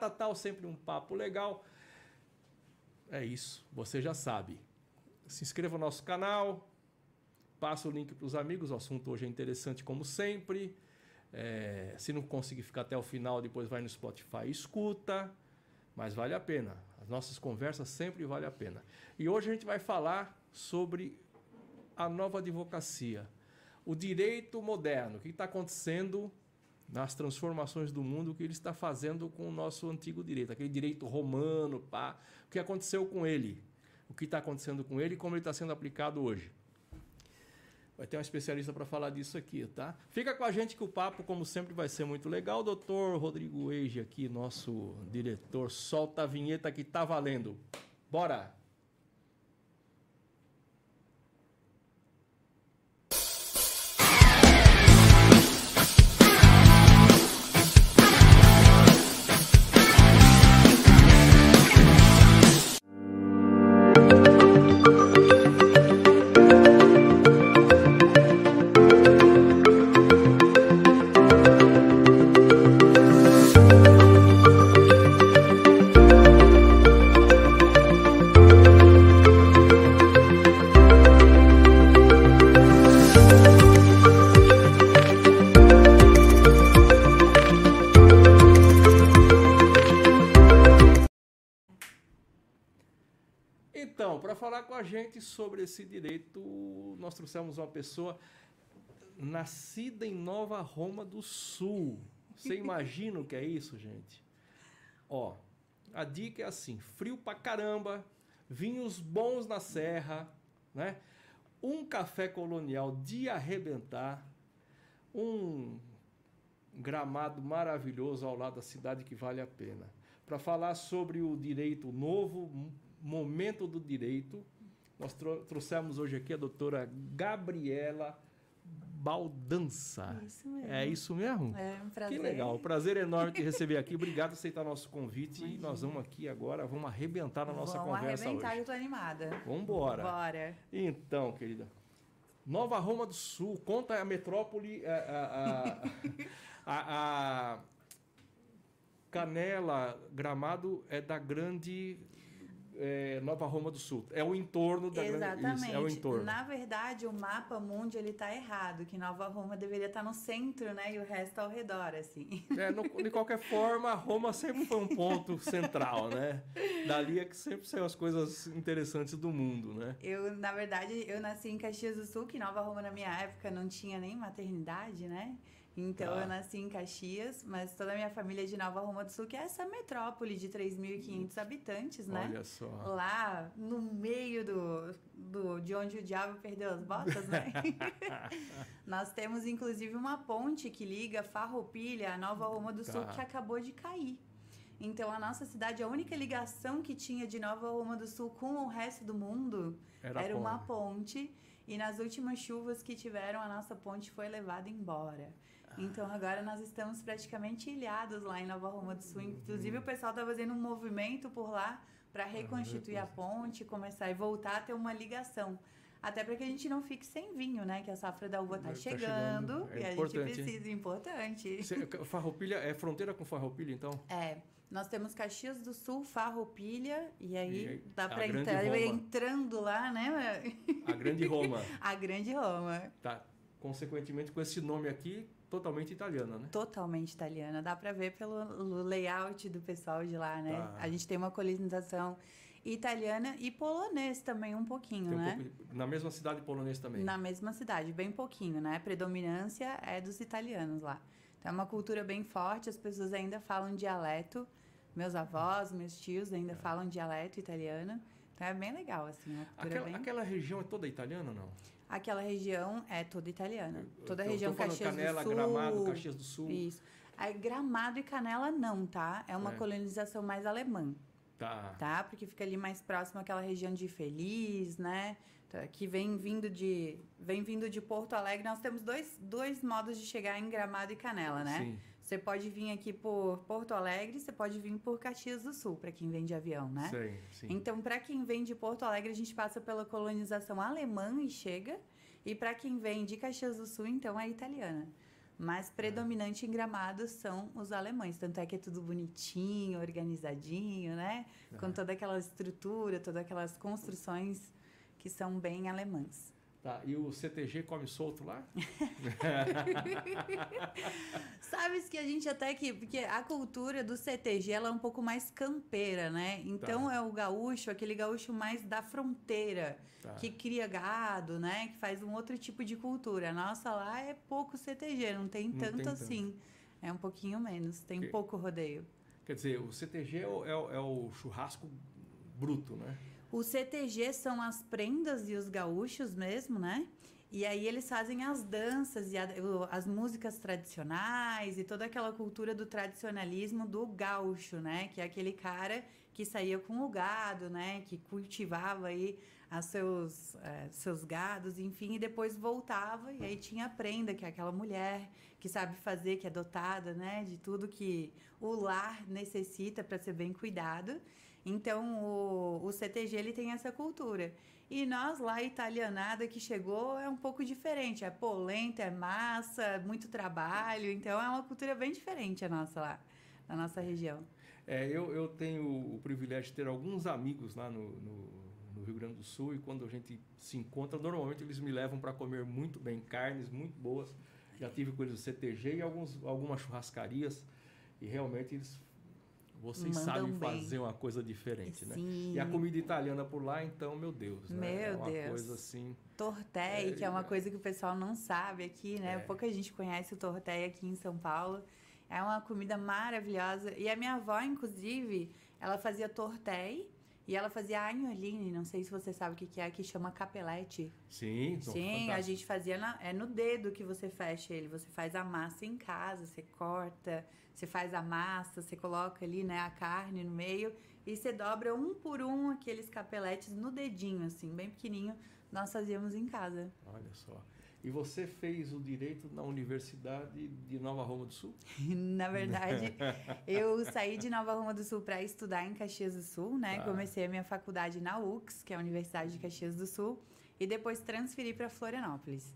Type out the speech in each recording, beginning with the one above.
legal, sempre um papo legal. É isso, você já sabe. Se inscreva no nosso canal, passa o link para os amigos. O assunto hoje é interessante, como sempre. É, se não conseguir ficar até o final, depois vai no Spotify e escuta. Mas vale a pena. As nossas conversas sempre vale a pena. E hoje a gente vai falar sobre a nova advocacia. O direito moderno. O que está acontecendo nas transformações do mundo, que ele está fazendo com o nosso antigo direito. Aquele direito romano, pá. O que aconteceu com ele. O que está acontecendo com ele e como ele está sendo aplicado hoje. Vai ter um especialista para falar disso aqui, tá? Fica com a gente que o papo, como sempre, vai ser muito legal. Doutor Rodrigo Eige aqui, nosso diretor, solta a vinheta que tá valendo. Bora! Esse direito, nós trouxemos uma pessoa nascida em Nova Roma do Sul. Você imagina o que é isso, gente? Ó, a dica é assim: frio pra caramba, vinhos bons na serra, né? Um café colonial de arrebentar, um gramado maravilhoso ao lado da cidade que vale a pena. Para falar sobre o direito novo, momento do direito, nós trouxemos hoje aqui a doutora Gabriela Baldança. Isso mesmo. É isso mesmo? É um prazer. Que legal. Prazer enorme te receber aqui. Obrigado por aceitar nosso convite. Imagina. E nós vamos aqui agora, vamos arrebentar na nossa vamos conversa arrebentar, hoje. eu tô animada. Vamos embora. Bora. Então, querida. Nova Roma do Sul, conta a metrópole, a, a, a, a Canela, Gramado é da grande é, Nova Roma do Sul. É o entorno da Exatamente. grande... Isso, é o entorno. Na verdade, o mapa mundo ele está errado, que Nova Roma deveria estar tá no centro, né? E o resto ao redor, assim. É, no, de qualquer forma, Roma sempre foi um ponto central, né? Dali é que sempre são as coisas interessantes do mundo, né? Eu, na verdade, eu nasci em Caxias do Sul, que Nova Roma na minha época não tinha nem maternidade, né? Então ah. eu nasci em Caxias, mas toda a minha família é de Nova Roma do Sul, que é essa metrópole de 3.500 habitantes, né? Olha só. Lá no meio do, do de onde o diabo perdeu as botas, né? Nós temos inclusive uma ponte que liga Farroupilha a Nova Roma do tá. Sul que acabou de cair. Então a nossa cidade, a única ligação que tinha de Nova Roma do Sul com o resto do mundo era, era uma ponte. E nas últimas chuvas que tiveram, a nossa ponte foi levada embora. Então agora nós estamos praticamente ilhados lá em Nova Roma do Sul. Inclusive o pessoal está fazendo um movimento por lá para reconstituir a ponte, começar e voltar a ter uma ligação. Até para que a gente não fique sem vinho, né? Que a safra da uva está tá chegando, chegando. É e a gente precisa, importante. Farroupilha é fronteira com Farroupilha, então? É. Nós temos Caxias do Sul, Farroupilha, e aí, e aí dá para entrar, entrando lá, né? A Grande Roma. a Grande Roma. Tá. Consequentemente, com esse nome aqui, totalmente italiana, né? Totalmente italiana. Dá para ver pelo layout do pessoal de lá, né? Tá. A gente tem uma colonização italiana e polonês também um pouquinho, um né? Pouco, na mesma cidade polonês também. Na mesma cidade, bem pouquinho, né? A predominância é dos italianos lá. Então é uma cultura bem forte, as pessoas ainda falam dialeto. Meus avós, meus tios ainda é. falam dialeto italiano. Então é bem legal, assim. Aquela, bem... aquela região é toda italiana não? Aquela região é toda italiana. Toda a região Caxias Canela, do Sul. Gramado, Caxias do Sul. Isso. Aí, Gramado e Canela não, tá? É uma é. colonização mais alemã. Tá. Tá? Porque fica ali mais próximo àquela região de Feliz, né? Tá, que vem vindo de vem vindo de Porto Alegre. Nós temos dois, dois modos de chegar em Gramado e Canela, né? Sim. Você pode vir aqui por Porto Alegre, você pode vir por Caxias do Sul, para quem vem de avião, né? Sim, sim. Então, para quem vem de Porto Alegre, a gente passa pela colonização alemã e chega. E para quem vem de Caxias do Sul, então é italiana. Mas predominante em Gramado são os alemães. Tanto é que é tudo bonitinho, organizadinho, né? Com toda aquela estrutura, todas aquelas construções que são bem alemãs. Tá, e o CTG come solto lá? Sabes que a gente até que. Porque a cultura do CTG ela é um pouco mais campeira, né? Então Tá. é o gaúcho, aquele gaúcho mais da fronteira, Tá. que cria gado, né? Que faz um outro tipo de cultura. A nossa lá é pouco CTG, não tem Não tanto tem tanto. assim. É um pouquinho menos, tem Que- pouco rodeio. Quer dizer, o CTG é o, é o- é o churrasco bruto, né? O CTG são as prendas e os gaúchos mesmo, né? E aí eles fazem as danças e a- as músicas tradicionais e toda aquela cultura do tradicionalismo do gaúcho, né? Que é aquele cara que saía com o gado, né? Que cultivava aí as seus, eh, seus gados, enfim, e depois voltava e aí tinha a prenda, que é aquela mulher que sabe fazer, que é dotada, né? De tudo que o lar necessita para ser bem cuidado. Então, o, o CTG ele tem essa cultura. E nós lá, italianada que chegou, é um pouco diferente. É polenta, é massa, muito trabalho. Então, é uma cultura bem diferente a nossa lá, na nossa região. É, eu, eu tenho o privilégio de ter alguns amigos lá no, no, no Rio Grande do Sul e quando a gente se encontra, normalmente eles me levam para comer muito bem, carnes muito boas. Já tive com eles no CTG e alguns, algumas churrascarias e realmente eles, vocês Mandam sabem bem. fazer uma coisa diferente, né? Sim. E a comida italiana por lá, então, meu Deus, né? Meu é uma Deus. coisa assim. Tortéi, É, que é uma é. coisa que o pessoal não sabe aqui, né? É. Pouca gente conhece o tortéi aqui em São Paulo. É uma comida maravilhosa. E a minha avó, inclusive, ela fazia tortéi e ela fazia agnoline. Não sei se você sabe o que que é, que chama capelete. Sim, Sim, a fantásticos. gente fazia na- é no dedo que você fecha ele. Você faz a massa em casa, você corta, você faz a massa, você coloca ali, né, a carne no meio e você dobra um por um aqueles capeletes no dedinho, assim, bem pequenininho. Nós fazíamos em casa. Olha só. E você fez o direito na Universidade de Nova Roma do Sul? Na verdade, eu saí de Nova Roma do Sul para estudar em Caxias do Sul, né? Tá. Comecei a minha faculdade na UX, que é a Universidade de Caxias do Sul, e depois transferi para Florianópolis,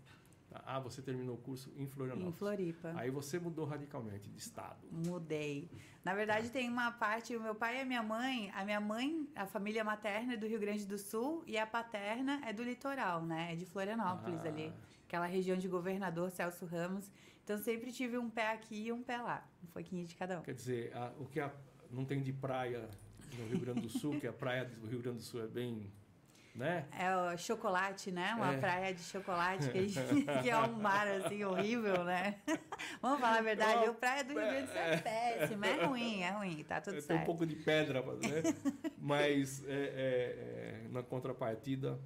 Ah, você terminou o curso em Florianópolis. em Floripa. Aí você mudou radicalmente de estado. Mudei. Na verdade, tem uma parte, o meu pai e a minha mãe, a minha mãe, a família materna é do Rio Grande do Sul e a paterna é do litoral, né? É de Florianópolis Ah. ali, aquela região de governador Celso Ramos. Então sempre tive um pé aqui e um pé lá, um pouquinho de cada um. Quer dizer, a- o que a- não tem de praia no Rio Grande do Sul, que a praia do Rio Grande do Sul é bem, né? É o chocolate, né? Uma É. praia de chocolate que, gente- que é um mar assim horrível, né? Vamos falar a verdade, a praia do Rio Grande do Sul é péssima, é ruim, é ruim, tá tudo tem um certo. pouco de pedra, né? Mas é, é, é, na contrapartida,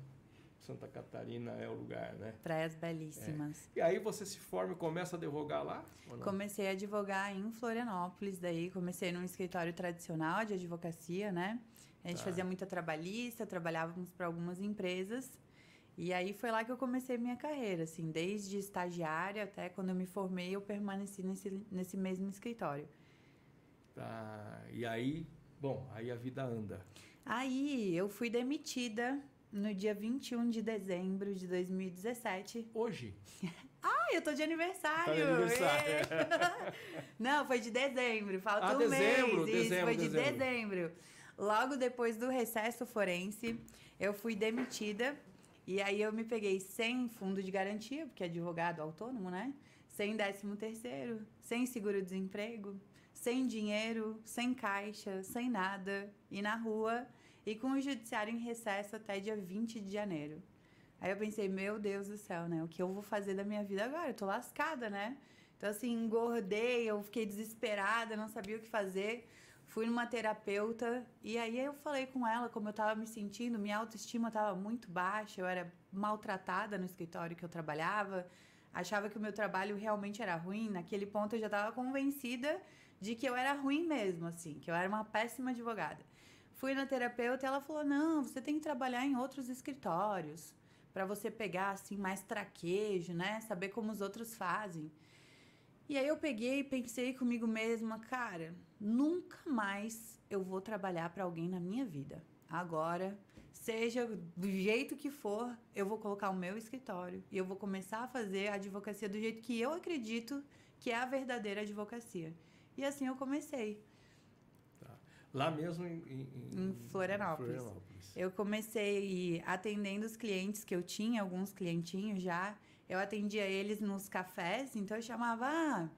Santa Catarina é o lugar, né? Praias belíssimas. E aí você se forma e começa a advogar lá? Comecei a advogar em Florianópolis, daí comecei num escritório tradicional de advocacia, né? A gente Tá. fazia muita trabalhista, trabalhávamos para algumas empresas. E aí foi lá que eu comecei minha carreira, assim, desde estagiária até quando eu me formei, eu permaneci nesse, nesse mesmo escritório. Tá. E aí, bom, aí a vida anda. Aí eu fui demitida no dia 21 de dezembro de 2017. Hoje, Ah, eu tô de aniversário! Tá de aniversário. Não, foi de dezembro, falta Ah, um dezembro, mês. Isso, dezembro, foi de dezembro. dezembro. Logo depois do recesso forense, eu fui demitida. E aí eu me peguei sem fundo de garantia, porque é advogado autônomo, né? Sem décimo terceiro, sem seguro-desemprego, sem dinheiro, sem caixa, sem nada, e na rua, e com o judiciário em recesso até dia 20 de janeiro. Aí eu pensei, meu Deus do céu, né? O que eu vou fazer da minha vida agora? Eu tô lascada, né? Então, assim, engordei, eu fiquei desesperada, não sabia o que fazer. Fui numa terapeuta e aí eu falei com ela como eu tava me sentindo, minha autoestima tava muito baixa, eu era maltratada no escritório que eu trabalhava, achava que o meu trabalho realmente era ruim. Naquele ponto eu já tava convencida de que eu era ruim mesmo, assim, que eu era uma péssima advogada. Fui na terapeuta e ela falou: "Não, você tem que trabalhar em outros escritórios para você pegar assim mais traquejo, né? Saber como os outros fazem". E aí eu peguei e pensei comigo mesma, cara, nunca mais eu vou trabalhar para alguém na minha vida. Agora, seja do jeito que for, eu vou colocar o meu escritório e eu vou começar a fazer a advocacia do jeito que eu acredito que é a verdadeira advocacia. E assim eu comecei. Lá mesmo em, em, em Florianópolis. Florianópolis. Eu comecei atendendo os clientes que eu tinha, alguns clientinhos já. Eu atendia eles nos cafés, então eu chamava, ah,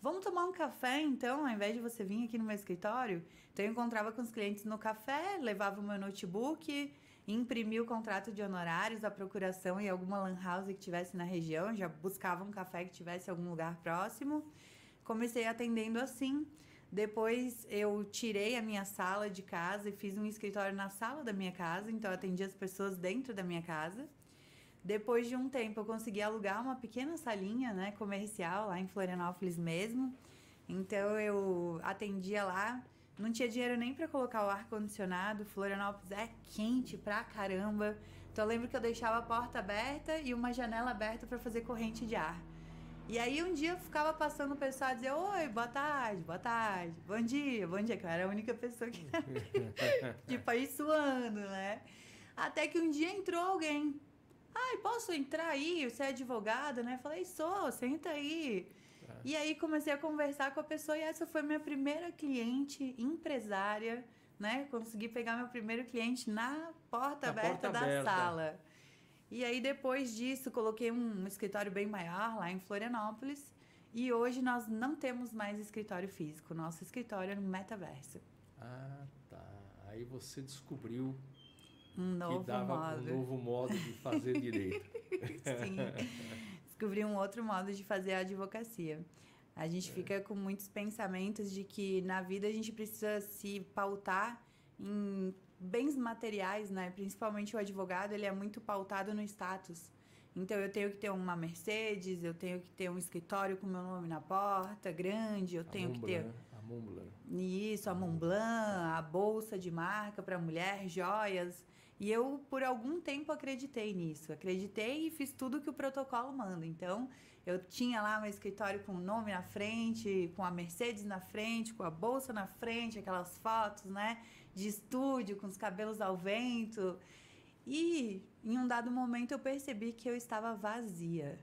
vamos tomar um café então, ao invés de você vir aqui no meu escritório. Então eu encontrava com os clientes no café, levava o meu notebook, imprimia o contrato de honorários, a procuração em alguma lan house que tivesse na região, já buscava um café que tivesse em algum lugar próximo. Comecei atendendo assim. Depois eu tirei a minha sala de casa e fiz um escritório na sala da minha casa, então eu atendia as pessoas dentro da minha casa. Depois de um tempo eu consegui alugar uma pequena salinha, né, comercial lá em Florianópolis mesmo. Então eu atendia lá, não tinha dinheiro nem para colocar o ar condicionado. Florianópolis é quente pra caramba. Então eu lembro que eu deixava a porta aberta e uma janela aberta para fazer corrente de ar. E aí um dia eu ficava passando o pessoal a dizer: Oi, boa tarde, boa tarde, bom dia, bom dia, que eu era a única pessoa que tipo aí suando, né? Até que um dia entrou alguém. Ai, posso entrar aí? Você é advogada, né? Falei, sou, senta aí. É. E aí comecei a conversar com a pessoa e essa foi minha primeira cliente empresária, né? Consegui pegar meu primeiro cliente na porta na aberta porta da aberta. sala. E aí depois disso coloquei um escritório bem maior lá em Florianópolis. E hoje nós não temos mais escritório físico. Nosso escritório é no metaverso. Ah, tá. Aí você descobriu um novo que dava modo. um novo modo de fazer direito. Sim. Descobri um outro modo de fazer a advocacia. A gente é. fica com muitos pensamentos de que na vida a gente precisa se pautar em bens materiais, né? Principalmente o advogado, ele é muito pautado no status. Então eu tenho que ter uma Mercedes, eu tenho que ter um escritório com meu nome na porta, grande, eu tenho que ter a Montblanc. Isso, a Montblanc, a bolsa de marca para mulher, joias. E eu, por algum tempo, acreditei nisso. Acreditei e fiz tudo que o protocolo manda. Então, eu tinha lá meu escritório com o nome na frente, com a Mercedes na frente, com a bolsa na frente, aquelas fotos, né? De estúdio, com os cabelos ao vento. E, em um dado momento, eu percebi que eu estava vazia.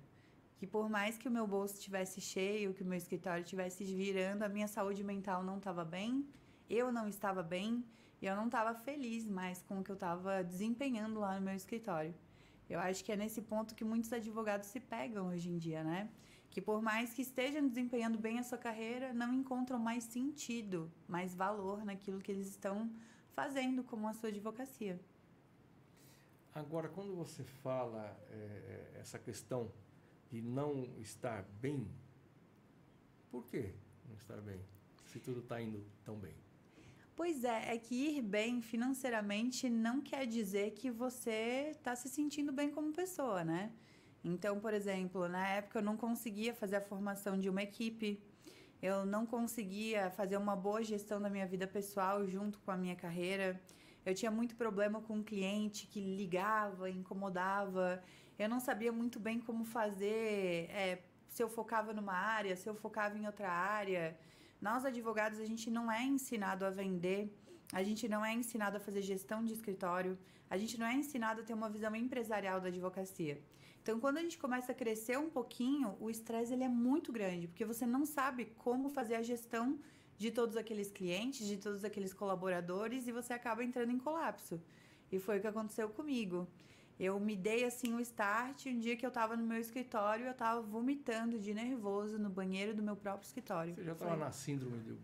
Que por mais que o meu bolso estivesse cheio, que o meu escritório estivesse virando, a minha saúde mental não estava bem, eu não estava bem e eu não estava feliz mais com o que eu estava desempenhando lá no meu escritório. Eu acho que é nesse ponto que muitos advogados se pegam hoje em dia, né? Que por mais que estejam desempenhando bem a sua carreira, não encontram mais sentido, mais valor naquilo que eles estão fazendo como a sua advocacia. Agora, quando você fala é, essa questão de não estar bem, por que não estar bem? Se tudo está indo tão bem. Pois é, é que ir bem financeiramente não quer dizer que você está se sentindo bem como pessoa, né? Então, por exemplo, na época eu não conseguia fazer a formação de uma equipe, eu não conseguia fazer uma boa gestão da minha vida pessoal junto com a minha carreira. Eu tinha muito problema com um cliente que ligava, incomodava. Eu não sabia muito bem como fazer, é, se eu focava numa área, se eu focava em outra área. Nós, advogados, a gente não é ensinado a vender, a gente não é ensinado a fazer gestão de escritório, a gente não é ensinado a ter uma visão empresarial da advocacia. Então, quando a gente começa a crescer um pouquinho, o estresse ele é muito grande, porque você não sabe como fazer a gestão de todos aqueles clientes, de todos aqueles colaboradores e você acaba entrando em colapso. E foi o que aconteceu comigo. Eu me dei assim o start um dia que eu estava no meu escritório, eu estava vomitando de nervoso no banheiro do meu próprio escritório. Você já estava na síndrome do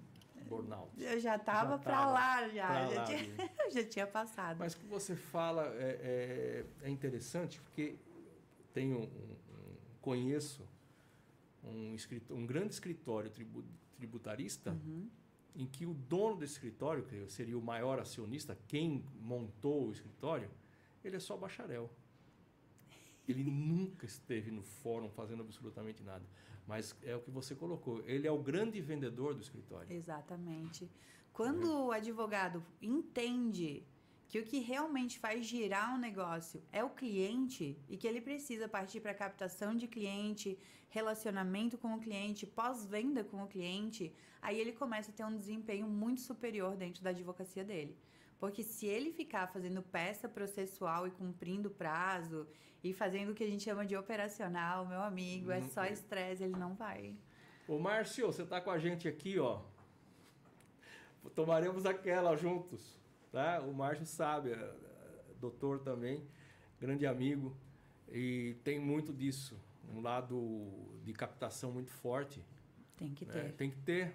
burnout? Eu já estava para lá, já. Pra já, lá, tinha, já tinha passado. Mas o que você fala é, é, é interessante, porque tenho um, um, conheço um, um grande escritório tributarista uhum. em que o dono do escritório, que seria o maior acionista, quem montou o escritório, ele é só bacharel. Ele nunca esteve no fórum fazendo absolutamente nada. Mas é o que você colocou. Ele é o grande vendedor do escritório. Exatamente. Quando é. o advogado entende que o que realmente faz girar um negócio é o cliente e que ele precisa partir para captação de cliente, relacionamento com o cliente, pós-venda com o cliente, aí ele começa a ter um desempenho muito superior dentro da advocacia dele. Porque se ele ficar fazendo peça processual e cumprindo prazo e fazendo o que a gente chama de operacional, meu amigo, é só uhum. estresse, ele não vai. Ô, Márcio, você está com a gente aqui, ó. Tomaremos aquela juntos, tá? O Márcio sabe, é, é, doutor também, grande amigo, e tem muito disso, um lado de captação muito forte. Tem que né? ter. Tem que ter.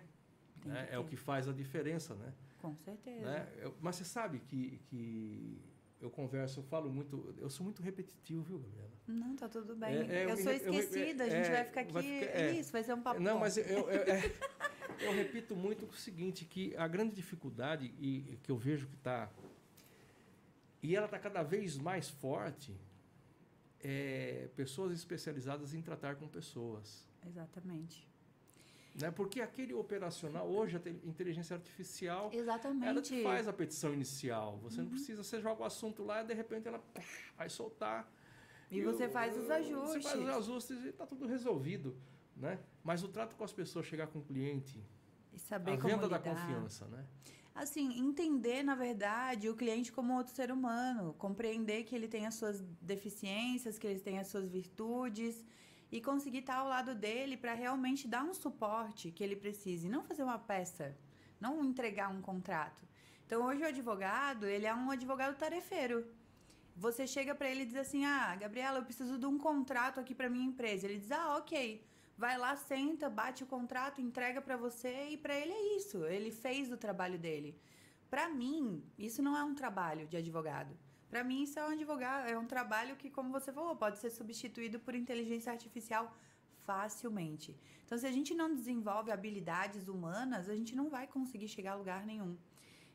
Tem né? que ter. É o que faz a diferença, né? Com certeza. Né? Eu, mas você sabe que, que eu converso, eu falo muito, eu sou muito repetitivo, viu, Gabriela? Não, tá tudo bem. É, é, eu, sou esquecida, eu, a gente vai ficar aqui. Vai ficar, é, isso, vai ser um papo. Não, mas eu, eu, repito muito o seguinte, que a grande dificuldade e, que eu vejo que está. E ela está cada vez mais forte, é pessoas especializadas em tratar com pessoas. Exatamente. Né? Porque aquele operacional, hoje a inteligência artificial, Exatamente. ela te faz a petição inicial. Você uhum. não precisa, você joga o assunto lá e de repente ela vai soltar. E, e você o, faz os ajustes. Você faz os ajustes e está tudo resolvido. Né? Mas o trato com as pessoas, chegar com o cliente, e saber a venda da confiança, né? Assim, entender, na verdade, o cliente como outro ser humano, compreender que ele tem as suas deficiências, que ele tem as suas virtudes e conseguir estar ao lado dele para realmente dar um suporte que ele precise, não fazer uma peça, não entregar um contrato. Então, hoje o advogado, ele é um advogado tarefeiro. Você chega para ele e diz assim: "Ah, Gabriela, eu preciso de um contrato aqui para minha empresa". Ele diz: "Ah, OK". Vai lá, senta, bate o contrato, entrega para você e para ele é isso. Ele fez o trabalho dele. Para mim, isso não é um trabalho de advogado. Para mim, isso é um advogado, é um trabalho que, como você falou, pode ser substituído por inteligência artificial facilmente. Então, se a gente não desenvolve habilidades humanas, a gente não vai conseguir chegar a lugar nenhum.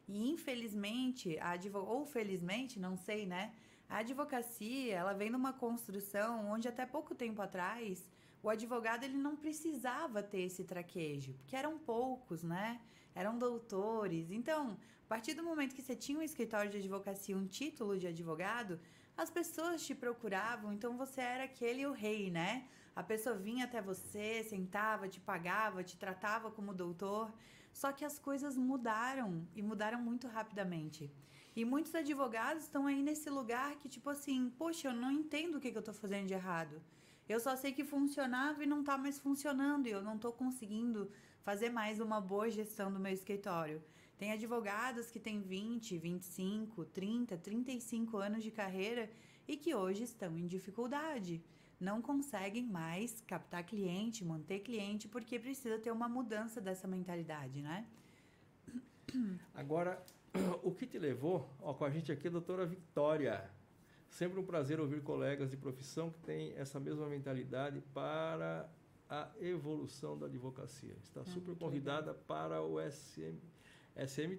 E infelizmente, a ou felizmente, não sei, né? A advocacia, ela vem numa construção onde até pouco tempo atrás, o advogado ele não precisava ter esse traquejo, porque eram poucos, né? Eram doutores. Então, a partir do momento que você tinha um escritório de advocacia, um título de advogado, as pessoas te procuravam, então você era aquele o rei, né? A pessoa vinha até você, sentava, te pagava, te tratava como doutor. Só que as coisas mudaram e mudaram muito rapidamente. E muitos advogados estão aí nesse lugar que, tipo assim, poxa, eu não entendo o que, que eu estou fazendo de errado. Eu só sei que funcionava e não está mais funcionando e eu não estou conseguindo fazer mais uma boa gestão do meu escritório. Tem advogados que têm 20, 25, 30, 35 anos de carreira e que hoje estão em dificuldade. Não conseguem mais captar cliente, manter cliente, porque precisa ter uma mudança dessa mentalidade, né? Agora, o que te levou? Ó, com a gente aqui, a doutora Vitória. Sempre um prazer ouvir colegas de profissão que têm essa mesma mentalidade para a evolução da advocacia. Está ah, super convidada para o SM, SM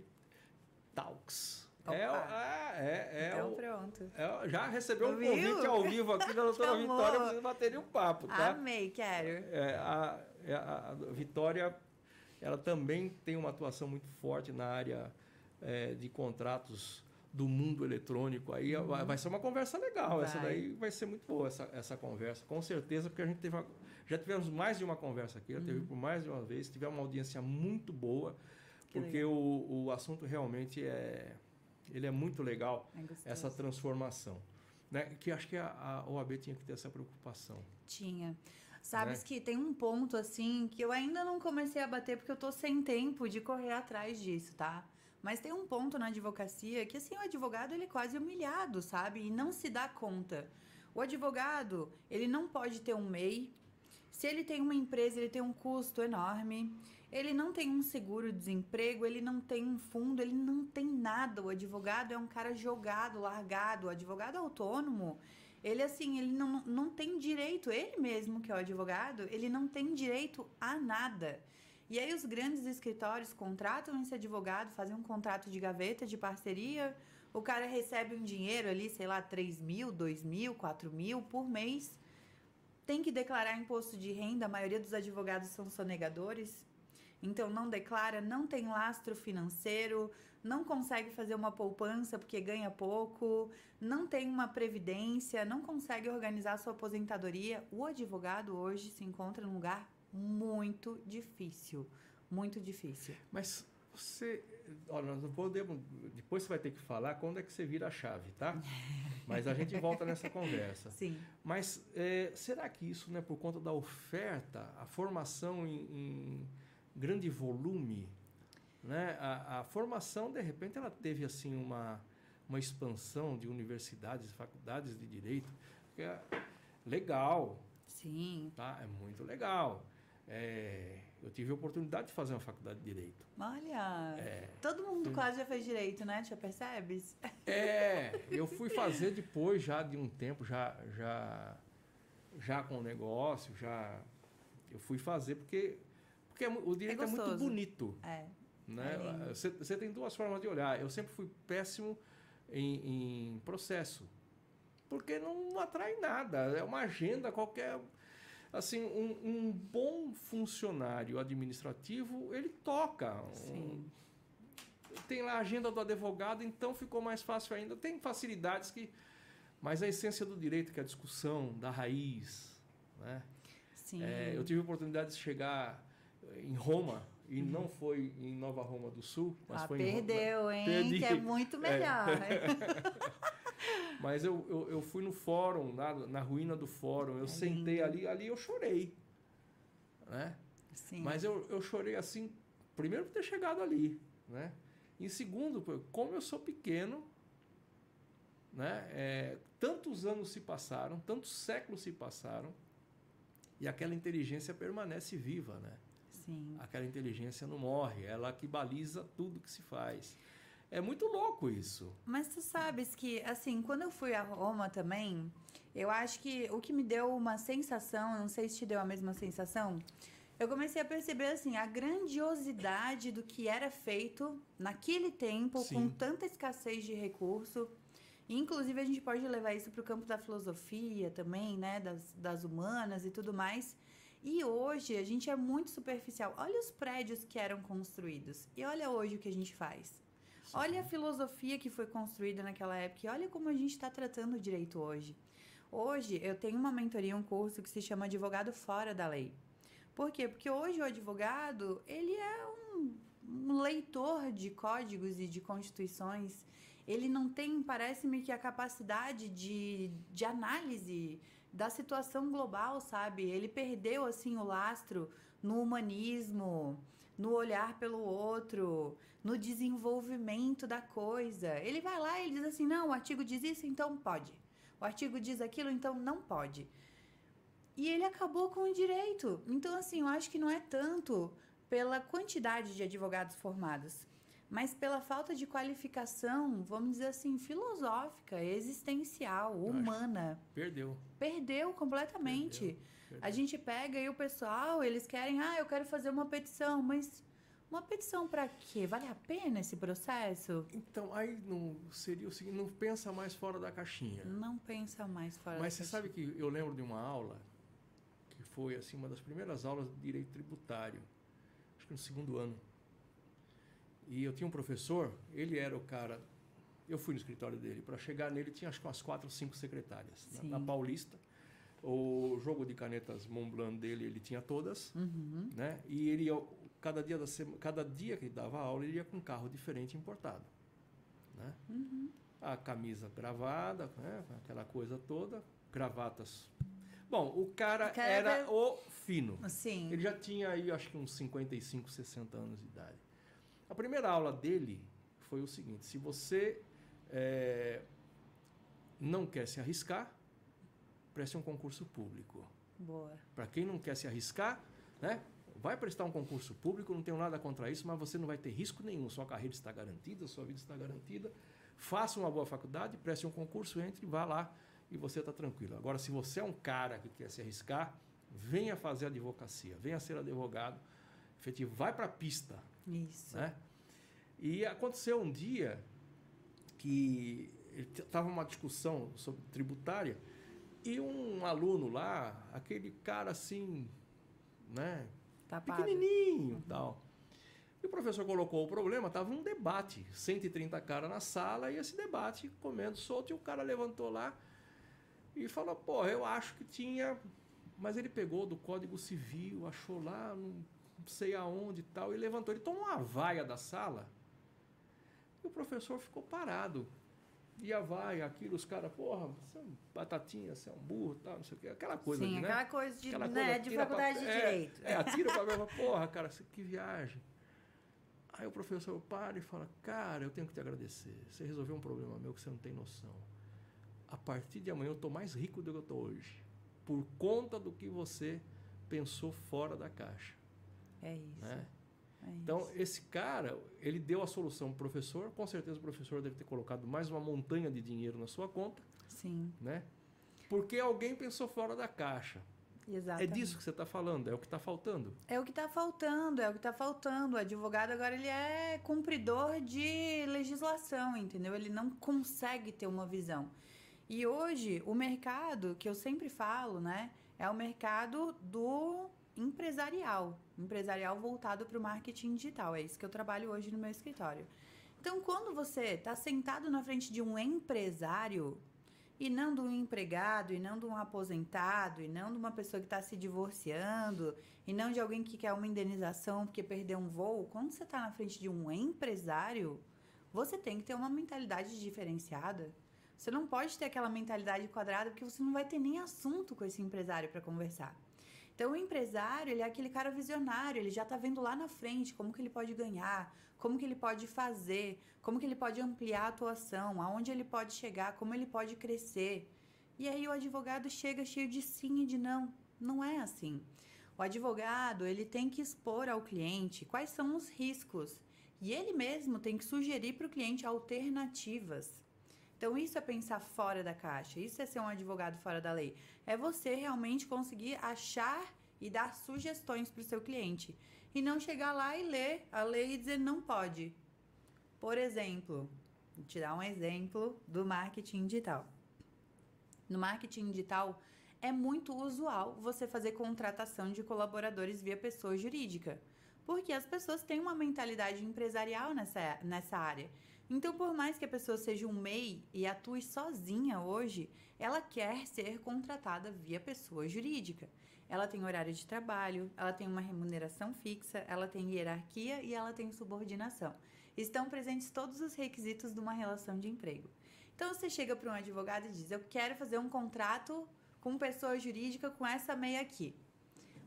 Talks. É, ah, é, é, então, o, pronto. É, já recebeu um convite ao vivo aqui da doutora Vitória para vocês baterem um papo, tá? Amei, quero. É, a, é, a, a, Vitória, ela também tem uma atuação muito forte na área é, de contratos do mundo eletrônico. Aí uhum. vai, ser uma conversa legal. Vai. Essa daí vai ser muito boa, essa, essa conversa, com certeza, porque a gente teve uma, já tivemos mais de uma conversa aqui, já teve uhum. por mais de uma vez, tivemos uma audiência muito boa porque o, o assunto realmente é ele é muito legal é essa transformação né que acho que a, a OAB tinha que ter essa preocupação tinha sabes né? que tem um ponto assim que eu ainda não comecei a bater porque eu tô sem tempo de correr atrás disso tá mas tem um ponto na advocacia que assim o advogado ele é quase humilhado sabe e não se dá conta o advogado ele não pode ter um MEI se ele tem uma empresa ele tem um custo enorme ele não tem um seguro-desemprego, ele não tem um fundo, ele não tem nada. O advogado é um cara jogado, largado. O advogado autônomo, ele assim, ele não, não tem direito, ele mesmo que é o advogado, ele não tem direito a nada. E aí os grandes escritórios contratam esse advogado, fazem um contrato de gaveta, de parceria, o cara recebe um dinheiro ali, sei lá, 3 mil, 2 mil, 4 mil por mês. Tem que declarar imposto de renda, a maioria dos advogados são sonegadores. Então não declara, não tem lastro financeiro, não consegue fazer uma poupança porque ganha pouco, não tem uma previdência, não consegue organizar sua aposentadoria. O advogado hoje se encontra num lugar muito difícil, muito difícil. Mas você, olha, nós não podemos, depois você vai ter que falar quando é que você vira a chave, tá? Mas a gente volta nessa conversa. Sim. Mas é, será que isso, né, por conta da oferta, a formação em, em grande volume, né, a, a, formação de repente ela teve assim uma uma expansão de universidades, faculdades de direito, que é legal. Sim. Tá, é muito legal. É, eu tive a oportunidade de fazer uma faculdade de direito. Olha, é, todo mundo quase já fez direito, né? Já percebes? É, eu fui fazer depois já de um tempo, já já já com o negócio, já eu fui fazer porque porque é o direito é, é muito bonito. É. Né? É você, você tem duas formas de olhar. Eu sempre fui péssimo em, em processo, porque não atrai nada. É uma agenda qualquer assim, um, um, bom funcionário administrativo, ele toca. Um, tem lá a agenda do advogado, então ficou mais fácil ainda. Tem facilidades que. Mas a essência do direito, que é a discussão da raiz. Né? Sim. É, eu tive a oportunidade de chegar em Roma e uhum. não foi em Nova Roma do Sul, mas ah, foi perdeu, em hein? Perdi. Que é muito melhor. É. mas eu, eu, eu, fui no fórum, na, na ruína do fórum, eu é sentei lindo. ali, ali eu chorei. Né? Sim. Mas eu, eu chorei assim, primeiro por ter chegado ali, né? Em segundo, como eu sou pequeno, né? É, tantos anos se passaram, tantos séculos se passaram, e aquela inteligência permanece viva, né? Sim. Aquela inteligência não morre, ela que baliza tudo que se faz. É muito louco isso. Mas tu sabes que, assim, quando eu fui a Roma também, eu acho que o que me deu uma sensação, não sei se te deu a mesma sensação, eu comecei a perceber, assim, a grandiosidade do que era feito naquele tempo, Sim. com tanta escassez de recurso. Inclusive, a gente pode levar isso para o campo da filosofia também, né? Das, das humanas e tudo mais. E hoje a gente é muito superficial. Olha os prédios que eram construídos e olha hoje o que a gente faz. Olha a filosofia que foi construída naquela época e olha como a gente está tratando o direito hoje. Hoje eu tenho uma mentoria, um curso que se chama Advogado Fora da Lei. Por quê? Porque hoje o advogado ele é um, um leitor de códigos e de constituições. Ele não tem, parece-me que a capacidade de, de análise da situação global, sabe? Ele perdeu assim o lastro no humanismo, no olhar pelo outro, no desenvolvimento da coisa. Ele vai lá e diz assim: "Não, o artigo diz isso, então pode. O artigo diz aquilo, então não pode". E ele acabou com o direito. Então assim, eu acho que não é tanto pela quantidade de advogados formados, mas pela falta de qualificação, vamos dizer assim, filosófica, existencial, humana. Perdeu. Perdeu completamente. Perdeu, perdeu. A gente pega e o pessoal, eles querem, ah, eu quero fazer uma petição, mas uma petição para quê? Vale a pena esse processo? Então, aí não seria o seguinte, não pensa mais fora da caixinha. Não pensa mais fora Mas da você sabe que eu lembro de uma aula que foi assim uma das primeiras aulas de direito tributário, acho que no segundo ano e eu tinha um professor, ele era o cara. Eu fui no escritório dele. Para chegar nele, tinha acho que umas quatro ou cinco secretárias. Na, na, Paulista. O jogo de canetas Montblanc dele, ele tinha todas. Uhum. Né? E ele cada dia, da sema, cada dia que ele dava aula, ele ia com um carro diferente importado. Né? Uhum. A camisa gravada, né? aquela coisa toda. Gravatas Bom, o cara, o cara era, era o fino. Sim. Ele já tinha aí, acho que uns 55, 60 anos de idade. A primeira aula dele foi o seguinte: se você é, não quer se arriscar, preste um concurso público. Boa. Para quem não quer se arriscar, né? Vai prestar um concurso público, não tenho nada contra isso, mas você não vai ter risco nenhum. Sua carreira está garantida, sua vida está garantida. Faça uma boa faculdade, preste um concurso, entre, vá lá e você está tranquilo. Agora, se você é um cara que quer se arriscar, venha fazer advocacia, venha ser advogado efetivo, vai para a pista, isso. Né? E aconteceu um dia que estava uma discussão sobre tributária e um aluno lá, aquele cara assim, né? Tapado. Pequenininho uhum. tal. E o professor colocou o problema, estava um debate, 130 caras na sala e esse debate comendo solto e o cara levantou lá e falou, pô, eu acho que tinha... Mas ele pegou do Código Civil, achou lá, não sei aonde e tal, e levantou. Ele tomou uma vaia da sala e o professor ficou parado. ia, vai, aquilo, os caras, porra, você é um batatinha, você é um burro, tal, não sei o quê. Aquela coisa Sim, ali, aquela né? coisa de, Aquela né, coisa, de faculdade pra- de é, direito. É, atira pra mim, porra, cara, que viagem. Aí o professor para e fala, cara, eu tenho que te agradecer. Você resolveu um problema meu que você não tem noção. A partir de amanhã eu estou mais rico do que eu estou hoje. Por conta do que você pensou fora da caixa. É isso. Né? é Então, isso. esse cara, ele deu a solução para o professor. Com certeza o professor deve ter colocado mais uma montanha de dinheiro na sua conta, Sim, né? Porque alguém pensou fora da caixa. exatamente. É disso que você está falando, é o que está faltando. É o que está faltando, é o que está faltando. O advogado agora ele é cumpridor de legislação, entendeu? Ele não consegue ter uma visão. E hoje o mercado que eu sempre falo, né, é o mercado do empresarial, empresarial voltado para o marketing digital. É isso que eu trabalho hoje no meu escritório. Então, quando você está sentado na frente de um empresário e não de um empregado, e não de um aposentado, e não de uma pessoa que está se divorciando, e não de alguém que quer uma indenização porque perdeu um voo, quando você está na frente de um empresário, você tem que ter uma mentalidade diferenciada. Você não pode ter aquela mentalidade quadrada porque você não vai ter nem assunto com esse empresário para conversar. Então, o empresário, ele é aquele cara visionário, ele já está vendo lá na frente como que ele pode ganhar, como que ele pode fazer, como que ele pode ampliar a atuação, aonde ele pode chegar, como ele pode crescer. E aí o advogado chega cheio de sim e de não. Não é assim. O advogado, ele tem que expor ao cliente quais são os riscos. E ele mesmo tem que sugerir para o cliente alternativas. Então, isso é pensar fora da caixa, isso é ser um advogado fora da lei. É você realmente conseguir achar e dar sugestões para o seu cliente. E não chegar lá e ler a lei e dizer não pode. Por exemplo, vou te dar um exemplo do marketing digital. No marketing digital, é muito usual você fazer contratação de colaboradores via pessoa jurídica, porque as pessoas têm uma mentalidade empresarial nessa, nessa área. Então, por mais que a pessoa seja um MEI e atue sozinha hoje, ela quer ser contratada via pessoa jurídica. Ela tem horário de trabalho, ela tem uma remuneração fixa, ela tem hierarquia e ela tem subordinação. Estão presentes todos os requisitos de uma relação de emprego. Então, você chega para um advogado e diz: Eu quero fazer um contrato com pessoa jurídica com essa MEI aqui.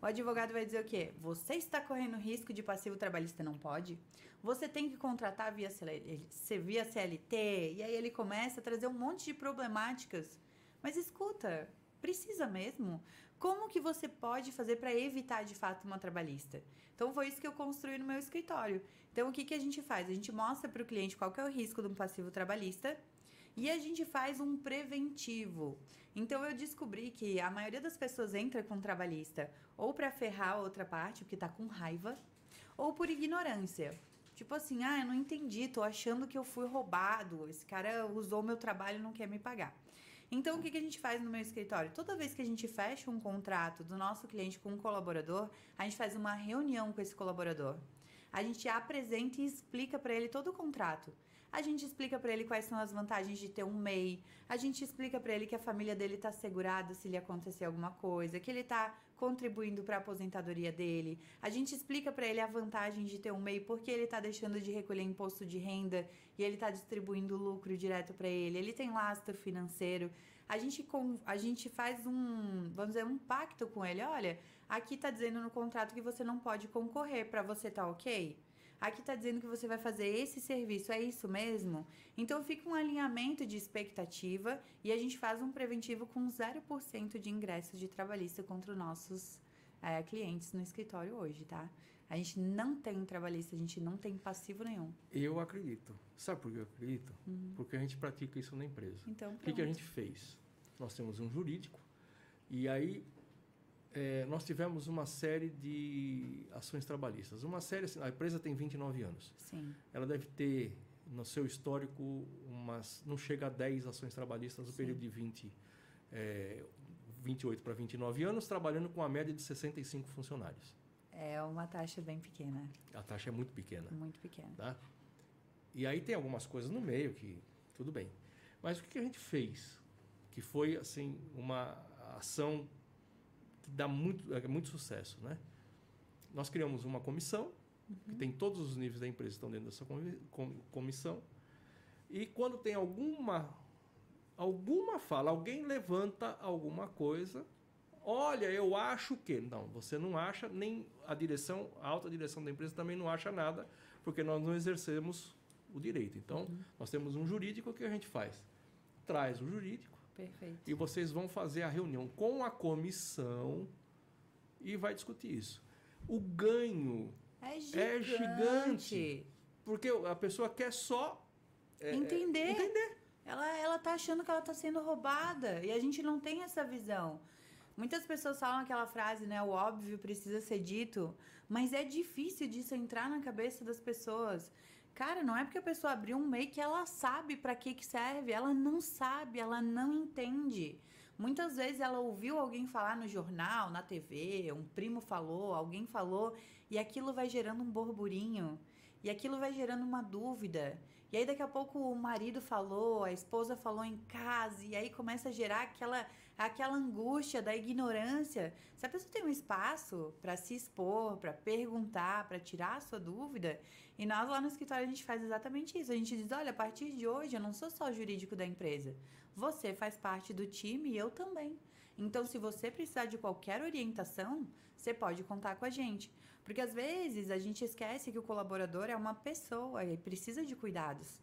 O advogado vai dizer o quê? Você está correndo risco de passivo trabalhista, não pode? Você tem que contratar via, via CLT, e aí ele começa a trazer um monte de problemáticas. Mas escuta, precisa mesmo? Como que você pode fazer para evitar de fato uma trabalhista? Então foi isso que eu construí no meu escritório. Então o que, que a gente faz? A gente mostra para o cliente qual que é o risco de um passivo trabalhista e a gente faz um preventivo. Então eu descobri que a maioria das pessoas entra com trabalhista ou para ferrar a outra parte, porque tá com raiva, ou por ignorância. Tipo assim, ah, eu não entendi, tô achando que eu fui roubado, esse cara usou meu trabalho e não quer me pagar. Então, o que, que a gente faz no meu escritório? Toda vez que a gente fecha um contrato do nosso cliente com um colaborador, a gente faz uma reunião com esse colaborador. A gente apresenta e explica para ele todo o contrato. A gente explica para ele quais são as vantagens de ter um MEI. A gente explica para ele que a família dele está segurada se lhe acontecer alguma coisa, que ele está contribuindo para a aposentadoria dele. A gente explica para ele a vantagem de ter um MEI, porque ele está deixando de recolher imposto de renda e ele está distribuindo lucro direto para ele. Ele tem lastro financeiro. A gente, a gente faz um, vamos dizer, um pacto com ele. Olha, aqui está dizendo no contrato que você não pode concorrer. Para você tá ok? Aqui está dizendo que você vai fazer esse serviço, é isso mesmo? Então fica um alinhamento de expectativa e a gente faz um preventivo com 0% de ingressos de trabalhista contra os nossos é, clientes no escritório hoje, tá? A gente não tem trabalhista, a gente não tem passivo nenhum. Eu acredito. Sabe por que eu acredito? Uhum. Porque a gente pratica isso na empresa. Então, o que, que a gente fez? Nós temos um jurídico e aí é, nós tivemos uma série de ações trabalhistas. Uma série, assim, a empresa tem 29 anos. Sim. Ela deve ter no seu histórico umas, não chega a 10 ações trabalhistas no Sim. período de 20, é, 28 para 29 anos, trabalhando com a média de 65 funcionários. É uma taxa bem pequena. A taxa é muito pequena. Muito pequena. Tá? E aí tem algumas coisas no meio que tudo bem. Mas o que a gente fez? Que foi assim uma ação que dá muito, é, muito sucesso, né? Nós criamos uma comissão, uhum. que tem todos os níveis da empresa estão dentro dessa comissão. E quando tem alguma alguma fala, alguém levanta alguma coisa. Olha, eu acho que. Não, você não acha, nem a direção, a alta direção da empresa também não acha nada, porque nós não exercemos o direito. Então, uhum. nós temos um jurídico, o que a gente faz? Traz o jurídico. Perfeito. E vocês vão fazer a reunião com a comissão e vai discutir isso. O ganho é gigante. É gigante porque a pessoa quer só é, entender. entender. Ela, ela tá achando que ela está sendo roubada e a gente não tem essa visão. Muitas pessoas falam aquela frase, né? O óbvio precisa ser dito, mas é difícil disso entrar na cabeça das pessoas. Cara, não é porque a pessoa abriu um MEI que ela sabe para que que serve, ela não sabe, ela não entende. Muitas vezes ela ouviu alguém falar no jornal, na TV, um primo falou, alguém falou, e aquilo vai gerando um burburinho, e aquilo vai gerando uma dúvida. E aí daqui a pouco o marido falou, a esposa falou em casa, e aí começa a gerar aquela aquela angústia da ignorância. Se a pessoa tem um espaço para se expor, para perguntar, para tirar a sua dúvida, e nós lá no escritório a gente faz exatamente isso. A gente diz: olha, a partir de hoje eu não sou só jurídico da empresa. Você faz parte do time e eu também. Então, se você precisar de qualquer orientação, você pode contar com a gente. Porque às vezes a gente esquece que o colaborador é uma pessoa e precisa de cuidados.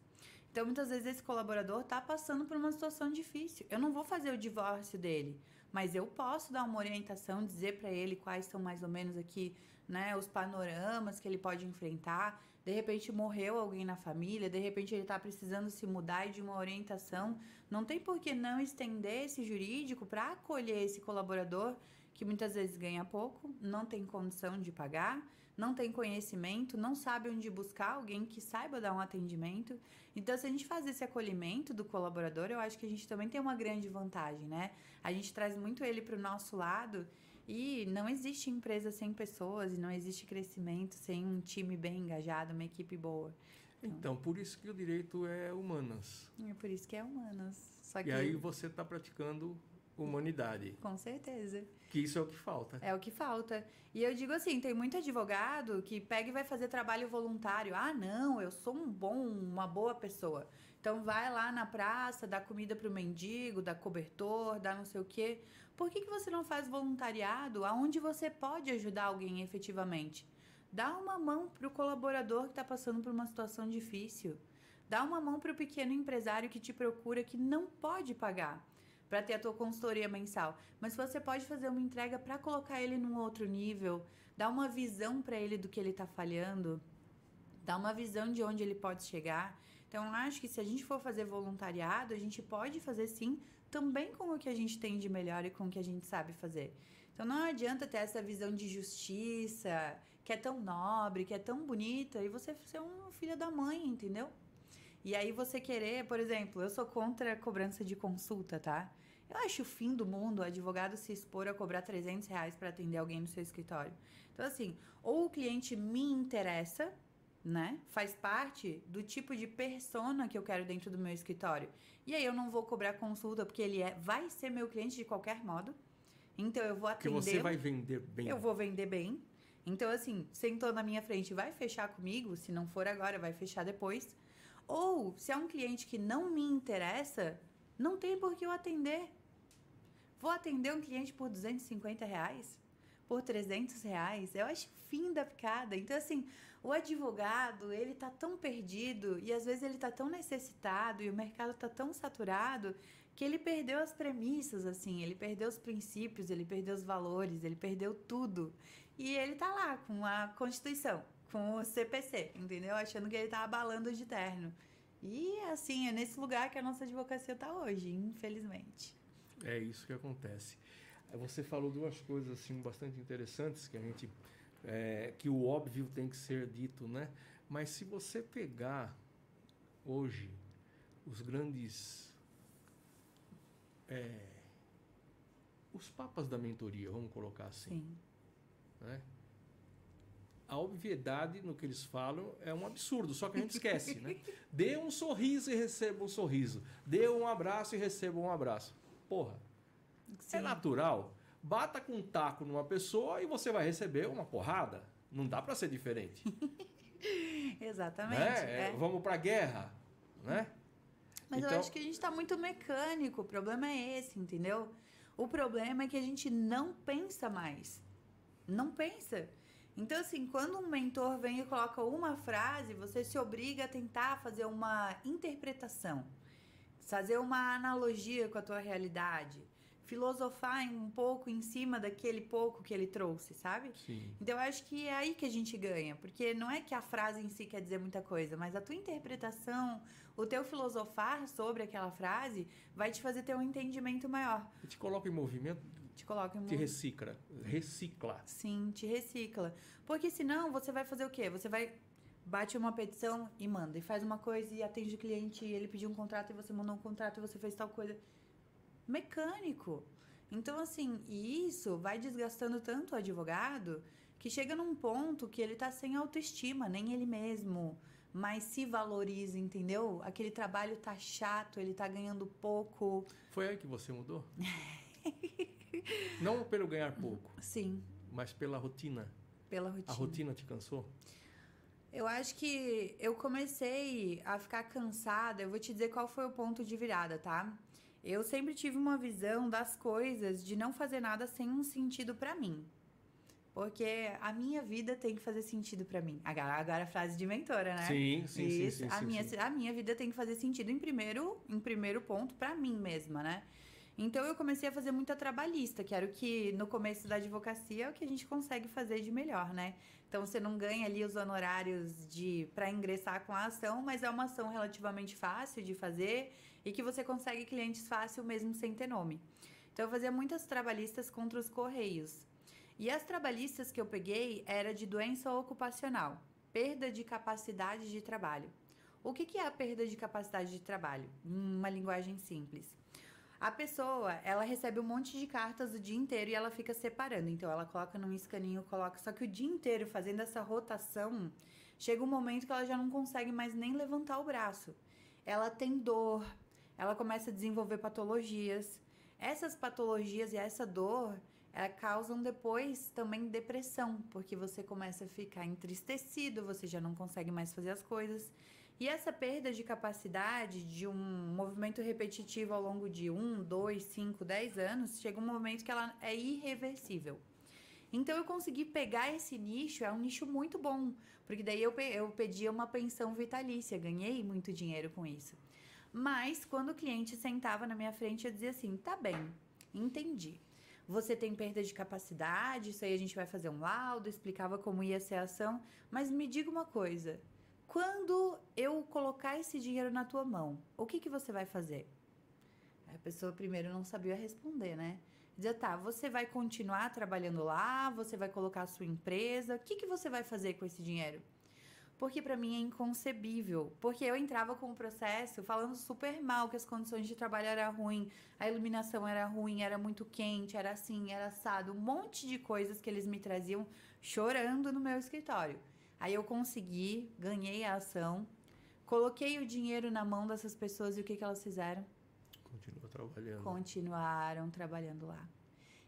Então, muitas vezes esse colaborador está passando por uma situação difícil. Eu não vou fazer o divórcio dele, mas eu posso dar uma orientação, dizer para ele quais são mais ou menos aqui, né, os panoramas que ele pode enfrentar. De repente morreu alguém na família, de repente ele está precisando se mudar e de uma orientação. Não tem por que não estender esse jurídico para acolher esse colaborador que muitas vezes ganha pouco, não tem condição de pagar, não tem conhecimento, não sabe onde buscar alguém que saiba dar um atendimento. Então, se a gente faz esse acolhimento do colaborador, eu acho que a gente também tem uma grande vantagem, né? A gente traz muito ele para o nosso lado e não existe empresa sem pessoas e não existe crescimento sem um time bem engajado, uma equipe boa. Então, então por isso que o direito é humanas. É por isso que é humanas. Só que... E aí você está praticando humanidade. Com certeza. Que isso é o que falta. É o que falta. E eu digo assim, tem muito advogado que pega e vai fazer trabalho voluntário. Ah, não, eu sou um bom, uma boa pessoa. Então vai lá na praça, dá comida para o mendigo, dá cobertor, dá não sei o quê. Por que, que você não faz voluntariado aonde você pode ajudar alguém efetivamente? Dá uma mão para o colaborador que está passando por uma situação difícil. Dá uma mão para o pequeno empresário que te procura que não pode pagar para ter a tua consultoria mensal, mas você pode fazer uma entrega para colocar ele num outro nível, dar uma visão para ele do que ele está falhando, dar uma visão de onde ele pode chegar. Então, acho que se a gente for fazer voluntariado, a gente pode fazer sim, também com o que a gente tem de melhor e com o que a gente sabe fazer. Então, não adianta ter essa visão de justiça, que é tão nobre, que é tão bonita, e você ser um filho da mãe, entendeu? E aí você querer, por exemplo, eu sou contra a cobrança de consulta, tá? Eu acho o fim do mundo o advogado se expor a cobrar 300 reais para atender alguém no seu escritório. Então, assim, ou o cliente me interessa, né? Faz parte do tipo de persona que eu quero dentro do meu escritório. E aí eu não vou cobrar consulta porque ele é, vai ser meu cliente de qualquer modo. Então eu vou atender. Porque você vai vender bem. Eu vou vender bem. Então, assim, sentou na minha frente, vai fechar comigo? Se não for agora, vai fechar depois. Ou, se é um cliente que não me interessa, não tem por que eu atender. Vou atender um cliente por 250 reais? Por 300 reais? Eu acho fim da picada. Então, assim, o advogado, ele tá tão perdido e às vezes ele tá tão necessitado e o mercado tá tão saturado que ele perdeu as premissas, assim, ele perdeu os princípios, ele perdeu os valores, ele perdeu tudo. E ele tá lá com a Constituição, com o CPC, entendeu? Achando que ele tá abalando de terno. E assim, é nesse lugar que a nossa advocacia tá hoje, infelizmente. É isso que acontece. Você falou duas coisas assim bastante interessantes que a gente é, que o óbvio tem que ser dito, né? Mas se você pegar hoje os grandes é, os papas da mentoria, vamos colocar assim, Sim. né? A obviedade no que eles falam é um absurdo, só que a gente esquece, né? Dê um sorriso e receba um sorriso. Dê um abraço e receba um abraço. Porra. É Sim. É natural. Bata com um taco numa pessoa e você vai receber uma porrada. Não dá para ser diferente. Exatamente. Né? É. Vamos para a guerra, né? Mas então... eu acho que a gente está muito mecânico. O problema é esse, entendeu? O problema é que a gente não pensa mais. Não pensa. Então, assim, quando um mentor vem e coloca uma frase, você se obriga a tentar fazer uma interpretação, fazer uma analogia com a tua realidade, filosofar um pouco em cima daquele pouco que ele trouxe, sabe? Sim. Então, eu acho que é aí que a gente ganha, porque não é que a frase em si quer dizer muita coisa, mas a tua interpretação, o teu filosofar sobre aquela frase vai te fazer ter um entendimento maior. E te coloca em movimento te coloca em Te recicla. Recicla. Sim, te recicla. Porque senão você vai fazer o quê? Você vai bate uma petição e manda. E faz uma coisa e atende o cliente, e ele pediu um contrato e você mandou um contrato e você fez tal coisa. Mecânico. Então, assim, e isso vai desgastando tanto o advogado que chega num ponto que ele tá sem autoestima, nem ele mesmo mas se valoriza, entendeu? Aquele trabalho tá chato, ele tá ganhando pouco. Foi aí que você mudou? Não pelo ganhar pouco. Sim. Mas pela rotina. Pela rotina. A rotina te cansou? Eu acho que eu comecei a ficar cansada. Eu vou te dizer qual foi o ponto de virada, tá? Eu sempre tive uma visão das coisas de não fazer nada sem um sentido para mim. Porque a minha vida tem que fazer sentido para mim. Agora, agora a frase de mentora, né? Sim, sim, Isso. sim, sim, a sim, minha, sim. A minha vida tem que fazer sentido em primeiro, em primeiro ponto para mim mesma, né? Então eu comecei a fazer muita trabalhista, que era o que no começo da advocacia é o que a gente consegue fazer de melhor, né? Então você não ganha ali os honorários de para ingressar com a ação, mas é uma ação relativamente fácil de fazer e que você consegue clientes fácil mesmo sem ter nome. Então eu fazia muitas trabalhistas contra os correios. E as trabalhistas que eu peguei era de doença ocupacional, perda de capacidade de trabalho. O que, que é a perda de capacidade de trabalho? Uma linguagem simples. A pessoa, ela recebe um monte de cartas o dia inteiro e ela fica separando. Então, ela coloca num escaninho, coloca. Só que o dia inteiro fazendo essa rotação, chega um momento que ela já não consegue mais nem levantar o braço. Ela tem dor, ela começa a desenvolver patologias. Essas patologias e essa dor ela causam depois também depressão, porque você começa a ficar entristecido, você já não consegue mais fazer as coisas. E essa perda de capacidade de um movimento repetitivo ao longo de um, dois, cinco, dez anos, chega um momento que ela é irreversível. Então eu consegui pegar esse nicho, é um nicho muito bom, porque daí eu, eu uma pensão vitalícia, ganhei muito dinheiro com isso. Mas quando o cliente sentava na minha frente, eu dizia assim: tá bem, entendi. Você tem perda de capacidade, isso aí a gente vai fazer um laudo, explicava como ia ser a ação, mas me diga uma coisa: quando eu colocar esse dinheiro na tua mão, o que, que você vai fazer? A pessoa primeiro não sabia responder, né? Dizia, tá, você vai continuar trabalhando lá, você vai colocar a sua empresa, o que, que você vai fazer com esse dinheiro? Porque para mim é inconcebível. Porque eu entrava com o processo falando super mal que as condições de trabalho eram ruins, a iluminação era ruim, era muito quente, era assim, era assado, um monte de coisas que eles me traziam chorando no meu escritório. Aí eu consegui, ganhei a ação, coloquei o dinheiro na mão dessas pessoas e o que, que elas fizeram? Continua trabalhando. Continuaram trabalhando lá.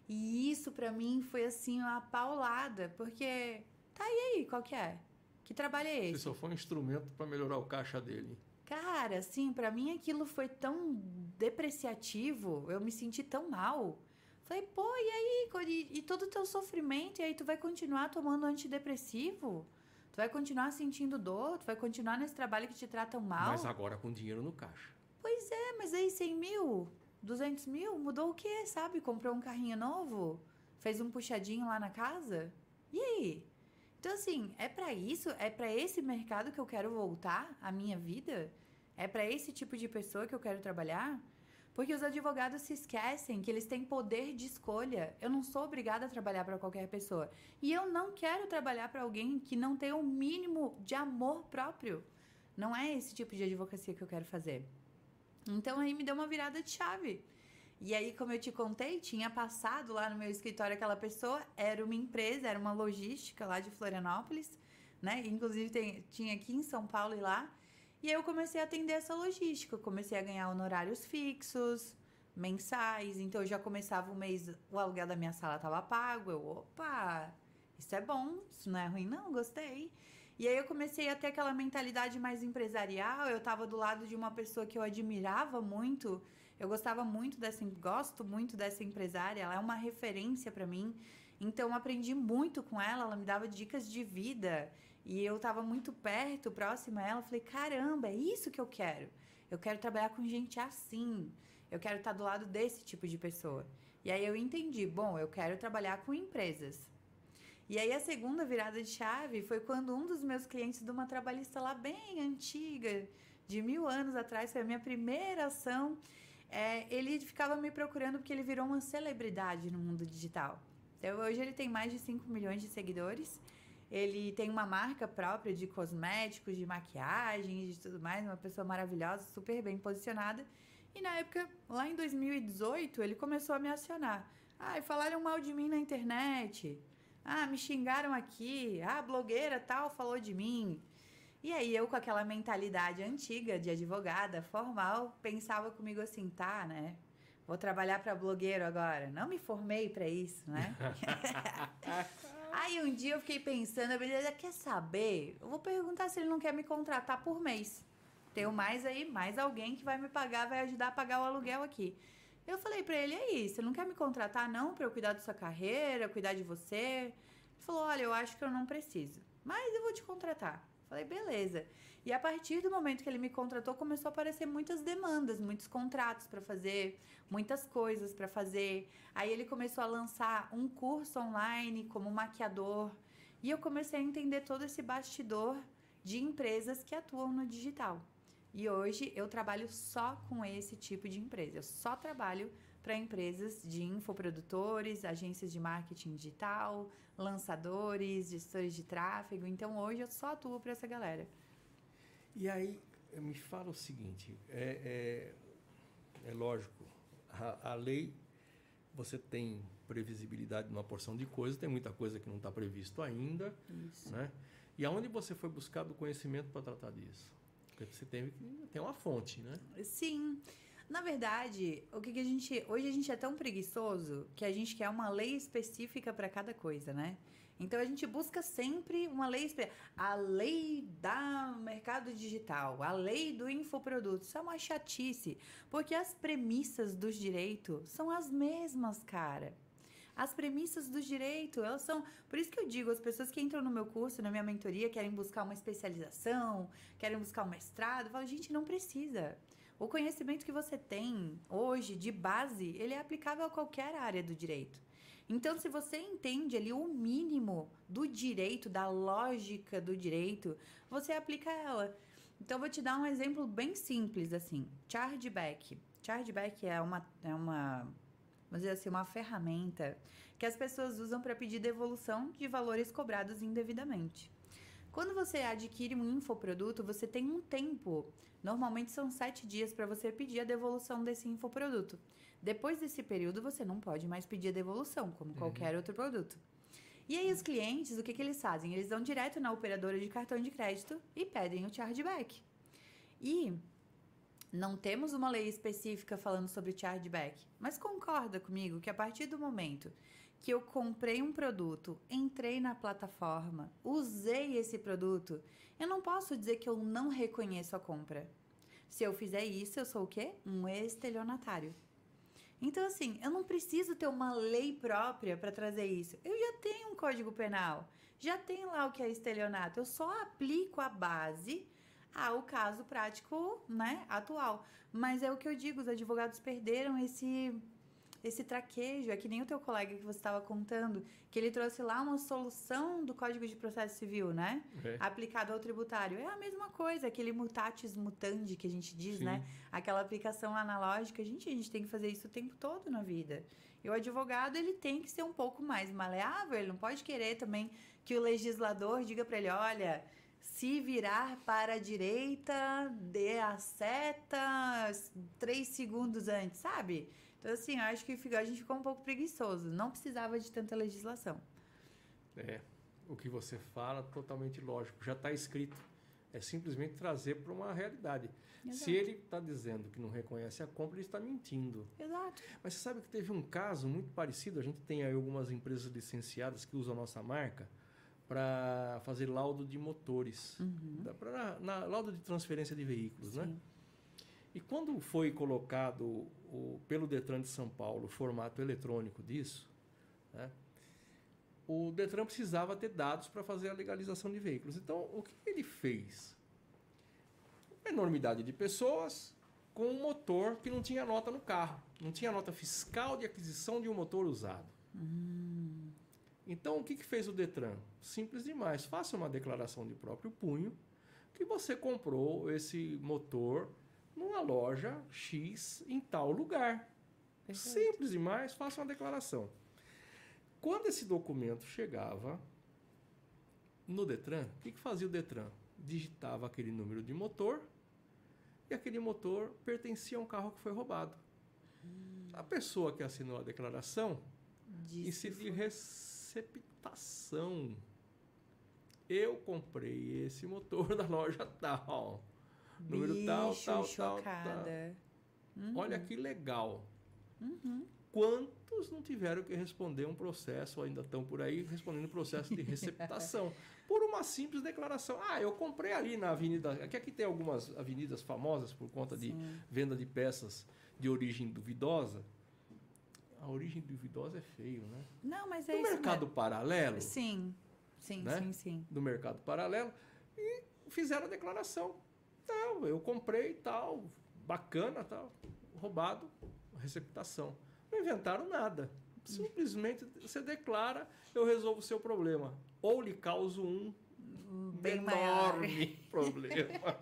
E isso para mim foi assim uma paulada, porque tá e aí, qual que é? Que trabalho é esse? Você só foi um instrumento para melhorar o caixa dele. Cara, assim, para mim aquilo foi tão depreciativo, eu me senti tão mal. Falei, pô, e aí? E, e todo o teu sofrimento, e aí tu vai continuar tomando antidepressivo? Tu vai continuar sentindo dor, tu vai continuar nesse trabalho que te tratam mal. Mas agora com dinheiro no caixa. Pois é, mas aí 100 mil, 200 mil, mudou o quê, sabe? Comprou um carrinho novo, fez um puxadinho lá na casa. E aí? Então, assim, é para isso, é para esse mercado que eu quero voltar a minha vida? É para esse tipo de pessoa que eu quero trabalhar? Porque os advogados se esquecem que eles têm poder de escolha. Eu não sou obrigada a trabalhar para qualquer pessoa. E eu não quero trabalhar para alguém que não tem o um mínimo de amor próprio. Não é esse tipo de advocacia que eu quero fazer. Então aí me deu uma virada de chave. E aí, como eu te contei, tinha passado lá no meu escritório aquela pessoa, era uma empresa, era uma logística lá de Florianópolis, né? Inclusive tem, tinha aqui em São Paulo e lá. E aí eu comecei a atender essa logística, comecei a ganhar honorários fixos, mensais, então eu já começava o mês, o aluguel da minha sala estava pago, eu, opa, isso é bom, isso não é ruim não, gostei. E aí eu comecei a ter aquela mentalidade mais empresarial. Eu estava do lado de uma pessoa que eu admirava muito. Eu gostava muito dessa, gosto muito dessa empresária. Ela é uma referência para mim. Então aprendi muito com ela. Ela me dava dicas de vida e eu estava muito perto, próxima a ela. Falei, caramba, é isso que eu quero. Eu quero trabalhar com gente assim. Eu quero estar do lado desse tipo de pessoa. E aí eu entendi, bom, eu quero trabalhar com empresas. E aí a segunda virada de chave foi quando um dos meus clientes de uma trabalhista lá bem antiga, de mil anos atrás, foi a minha primeira ação. É, ele ficava me procurando porque ele virou uma celebridade no mundo digital. Então hoje ele tem mais de 5 milhões de seguidores. Ele tem uma marca própria de cosméticos, de maquiagem, de tudo mais, uma pessoa maravilhosa, super bem posicionada. E na época, lá em 2018, ele começou a me acionar. Ah, falaram mal de mim na internet. Ah, me xingaram aqui. Ah, blogueira tal falou de mim. E aí eu com aquela mentalidade antiga de advogada formal, pensava comigo assim, tá, né? Vou trabalhar para blogueiro agora. Não me formei para isso, né? aí um dia eu fiquei pensando, eu quer saber? Eu vou perguntar se ele não quer me contratar por mês. Tenho mais aí, mais alguém que vai me pagar, vai ajudar a pagar o aluguel aqui. Eu falei para ele, aí, você não quer me contratar não para eu cuidar da sua carreira, cuidar de você? Ele falou, olha, eu acho que eu não preciso, mas eu vou te contratar. Falei, beleza. E a partir do momento que ele me contratou, começou a aparecer muitas demandas, muitos contratos para fazer, muitas coisas para fazer. Aí ele começou a lançar um curso online como maquiador. E eu comecei a entender todo esse bastidor de empresas que atuam no digital. E hoje eu trabalho só com esse tipo de empresa. Eu só trabalho para empresas de infoprodutores, agências de marketing digital, lançadores, gestores de tráfego. Então hoje eu só atuo para essa galera. E aí, me fala o seguinte: é, é, é lógico, a, a, lei, você tem previsibilidade numa porção de coisas, tem muita coisa que não está previsto ainda. Isso. Né? E aonde você foi buscar o conhecimento para tratar disso? Porque você tem ter uma fonte, né? Sim. Na verdade, o que, que a gente. Hoje a gente é tão preguiçoso que a gente quer uma lei específica para cada coisa, né? Então a gente busca sempre uma lei. A lei da mercado digital, a lei do infoproduto. Isso é uma chatice. Porque as premissas dos direitos são as mesmas, cara. As premissas do direito, elas são. Por isso que eu digo, as pessoas que entram no meu curso, na minha mentoria, querem buscar uma especialização, querem buscar um mestrado, falo, gente, não precisa. O conhecimento que você tem hoje de base, ele é aplicável a qualquer área do direito. Então, se você entende ali o mínimo do direito, da lógica do direito, você aplica ela. Então, vou te dar um exemplo bem simples assim. Chargeback. Chargeback é uma, é uma vamos dizer assim, uma ferramenta que as pessoas usam para pedir devolução de valores cobrados indevidamente. Quando você adquire um infoproduto, você tem um tempo, normalmente são sete dias, para você pedir a devolução desse infoproduto. Depois desse período, você não pode mais pedir a devolução, como uhum. qualquer outro produto. E aí, os clientes, o que, que eles fazem? Eles vão direto na operadora de cartão de crédito e pedem o chargeback. E não temos uma lei específica falando sobre chargeback, mas concorda comigo que a partir do momento que eu comprei um produto, entrei na plataforma, usei esse produto, eu não posso dizer que eu não reconheço a compra. Se eu fizer isso, eu sou o quê? Um estelionatário. Então, assim, eu não preciso ter uma lei própria para trazer isso. Eu já tenho um código penal, já tenho lá o que é estelionato. Eu só aplico a base ao caso prático, né, atual. Mas é o que eu digo, os advogados perderam esse esse traquejo, é que nem o teu colega que você estava contando, que ele trouxe lá uma solução do Código de Processo Civil, né? É. Aplicado ao tributário. É a mesma coisa, aquele mutatis mutandi que a gente diz, Sim. né? Aquela aplicação analógica. Gente, a gente tem que fazer isso o tempo todo na vida. E o advogado, ele tem que ser um pouco mais maleável, ele não pode querer também que o legislador diga para ele, olha, se virar para a direita, dê a seta três segundos antes, sabe? Então, assim, eu acho que a gente ficou um pouco preguiçoso. Não precisava de tanta legislação. É, o que você fala totalmente lógico. Já está escrito. É simplesmente trazer para uma realidade. Exato. Se ele está dizendo que não reconhece a compra, ele está mentindo. Exato. Mas você sabe que teve um caso muito parecido. A gente tem aí algumas empresas licenciadas que usam a nossa marca para fazer laudo de motores, Uhum. para na, laudo de transferência de veículos, né? Sim. E quando foi colocado o, pelo Detran de São Paulo o formato eletrônico disso, né, o Detran precisava ter dados para fazer a legalização de veículos. Então, o que ele fez? Uma enormidade de pessoas com um motor que não tinha nota no carro, não tinha nota fiscal de aquisição de um motor usado. Hum. Então, o que, que fez o Detran? Simples demais. Faça uma declaração de próprio punho que você comprou esse motor numa loja X em tal lugar. Perfeito. Simples demais, faça uma declaração. Quando esse documento chegava no Detran, o que, que fazia o Detran? Digitava aquele número de motor e aquele motor pertencia a um carro que foi roubado. A pessoa que assinou a declaração Disse que de receptação. Eu comprei esse motor da loja tal. Número Bicho, tal, tal, tal, chocada. Uhum. Olha que legal. Uhum. Quantos não tiveram que responder um processo, ou ainda estão por aí respondendo processo de receptação? por uma simples declaração. Ah, eu comprei ali na avenida. Aqui, aqui tem algumas avenidas famosas por conta de Sim. venda de peças de origem duvidosa. A origem duvidosa é feio, né? Não, mas é No isso mercado paralelo, mesmo. Sim, sim, Né? sim, sim. do mercado paralelo e fizeram a declaração. Não, eu comprei tal, bacana, tal, roubado, receptação. Não inventaram nada. Simplesmente você declara, eu resolvo o seu problema. Ou lhe causo um Bem maior. enorme problema.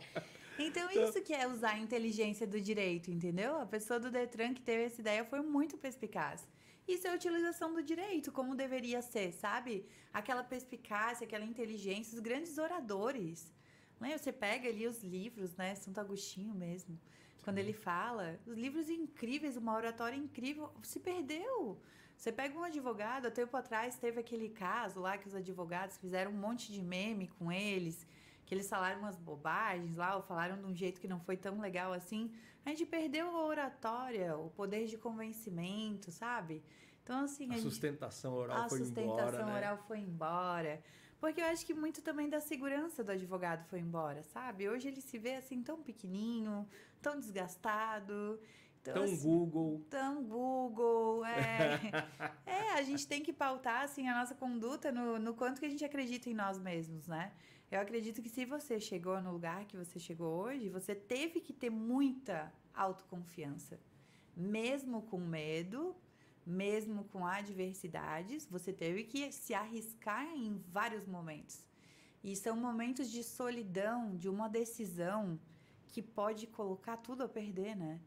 Então, isso que é usar a inteligência do direito, entendeu? A pessoa do Detran que teve essa ideia foi muito perspicaz. Isso é a utilização do direito, como deveria ser, sabe? Aquela perspicácia, aquela inteligência, os grandes oradores. Né? Você pega ali os livros, né? Santo Agostinho mesmo. Quando ele fala, os livros incríveis, uma oratória incrível, se perdeu. Você pega um advogado, há tempo atrás teve aquele caso lá que os advogados fizeram um monte de meme com eles, que eles falaram umas bobagens lá, ou falaram de um jeito que não foi tão legal assim. A gente perdeu a oratória, o poder de convencimento, sabe? Então, assim, A a, gente, sustentação oral a foi sustentação embora, né? oral foi embora. Porque eu acho que muito também da segurança do advogado foi embora, sabe? Hoje ele se vê assim tão pequenininho, tão desgastado. Então, Então, assim, Google, Então, Google, é. é, a gente tem que pautar, assim, a nossa conduta no, no quanto que a gente acredita em nós mesmos, né? Eu acredito que se você chegou no lugar que você chegou hoje, você teve que ter muita autoconfiança. Mesmo com medo, mesmo com adversidades, você teve que se arriscar em vários momentos. E são momentos de solidão, de uma decisão que pode colocar tudo a perder, né?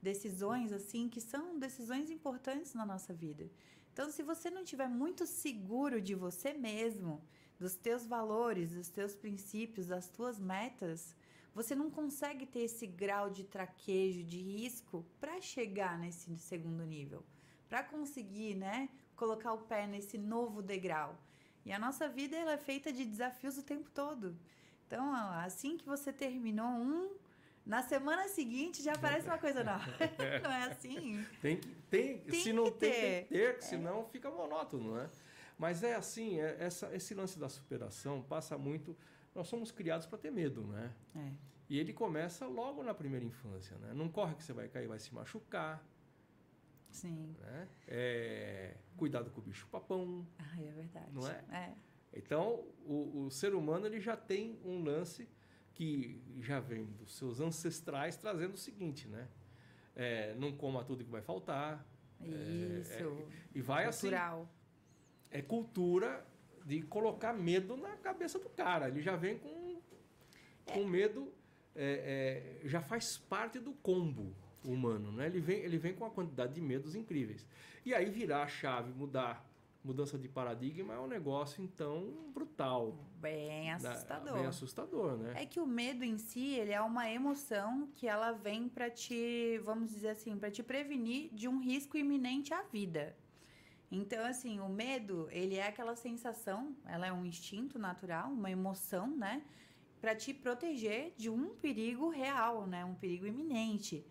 decisões assim que são decisões importantes na nossa vida. Então, se você não estiver muito seguro de você mesmo, dos teus valores, dos teus princípios, das tuas metas, você não consegue ter esse grau de traquejo, de risco para chegar nesse segundo nível, para conseguir, né, colocar o pé nesse novo degrau. E a nossa vida ela é feita de desafios o tempo todo. Então, assim que você terminou um, na semana seguinte já aparece uma coisa nova. Não é assim? Tem que, tem, Tem se não que tem, tem ter. que ter, que senão fica monótono, né? Mas é assim, é, essa, esse lance da superação passa muito. Nós somos criados para ter medo, né? É. E ele começa logo na primeira infância, né? Não corre que você vai cair, vai se machucar, Sim. né? É, cuidado com o bicho papão. Ai, é verdade. Não é? É. Então, o, o ser humano ele já tem um lance que já vem dos seus ancestrais trazendo o seguinte, né? É, não coma tudo que vai faltar. Isso. E vai assim. É cultura de colocar medo na cabeça do cara. Ele já vem com, com medo, é, é, já faz parte do combo humano, né? Ele vem, ele vem com uma quantidade de medos incríveis. E aí virar a chave, mudar, mudança de paradigma é um negócio então brutal, Bem assustador. bem assustador, né? É que o medo em si, ele é uma emoção que ela vem para te, vamos dizer assim, para te prevenir de um risco iminente à vida. Então, assim, o medo, ele é aquela sensação, ela é um instinto natural, uma emoção, né? Para te proteger de um perigo real, né? Um perigo iminente.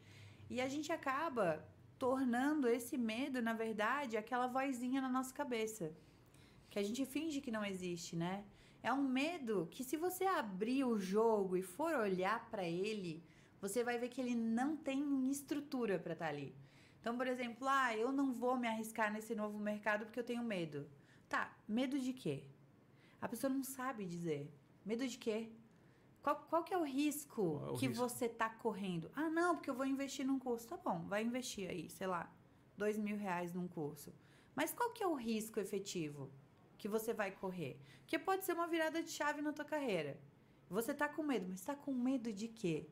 E a gente acaba tornando esse medo, na verdade, aquela vozinha na nossa cabeça. que a gente finge que não existe, né? É um medo que se você abrir o jogo e for olhar para ele, você vai ver que ele não tem estrutura para estar tá ali. Então, por exemplo, ah, eu não vou me arriscar nesse novo mercado porque eu tenho medo. Tá, medo de quê? A pessoa não sabe dizer. Medo de quê? Qual, qual que é o risco é o que risco? você tá correndo? Ah, não, porque eu vou investir num curso. Tá bom, vai investir aí, sei lá, dois mil reais num curso. Mas qual que é o risco efetivo que você vai correr? Que pode ser uma virada de chave na tua carreira. Você tá com medo, mas tá com medo de quê?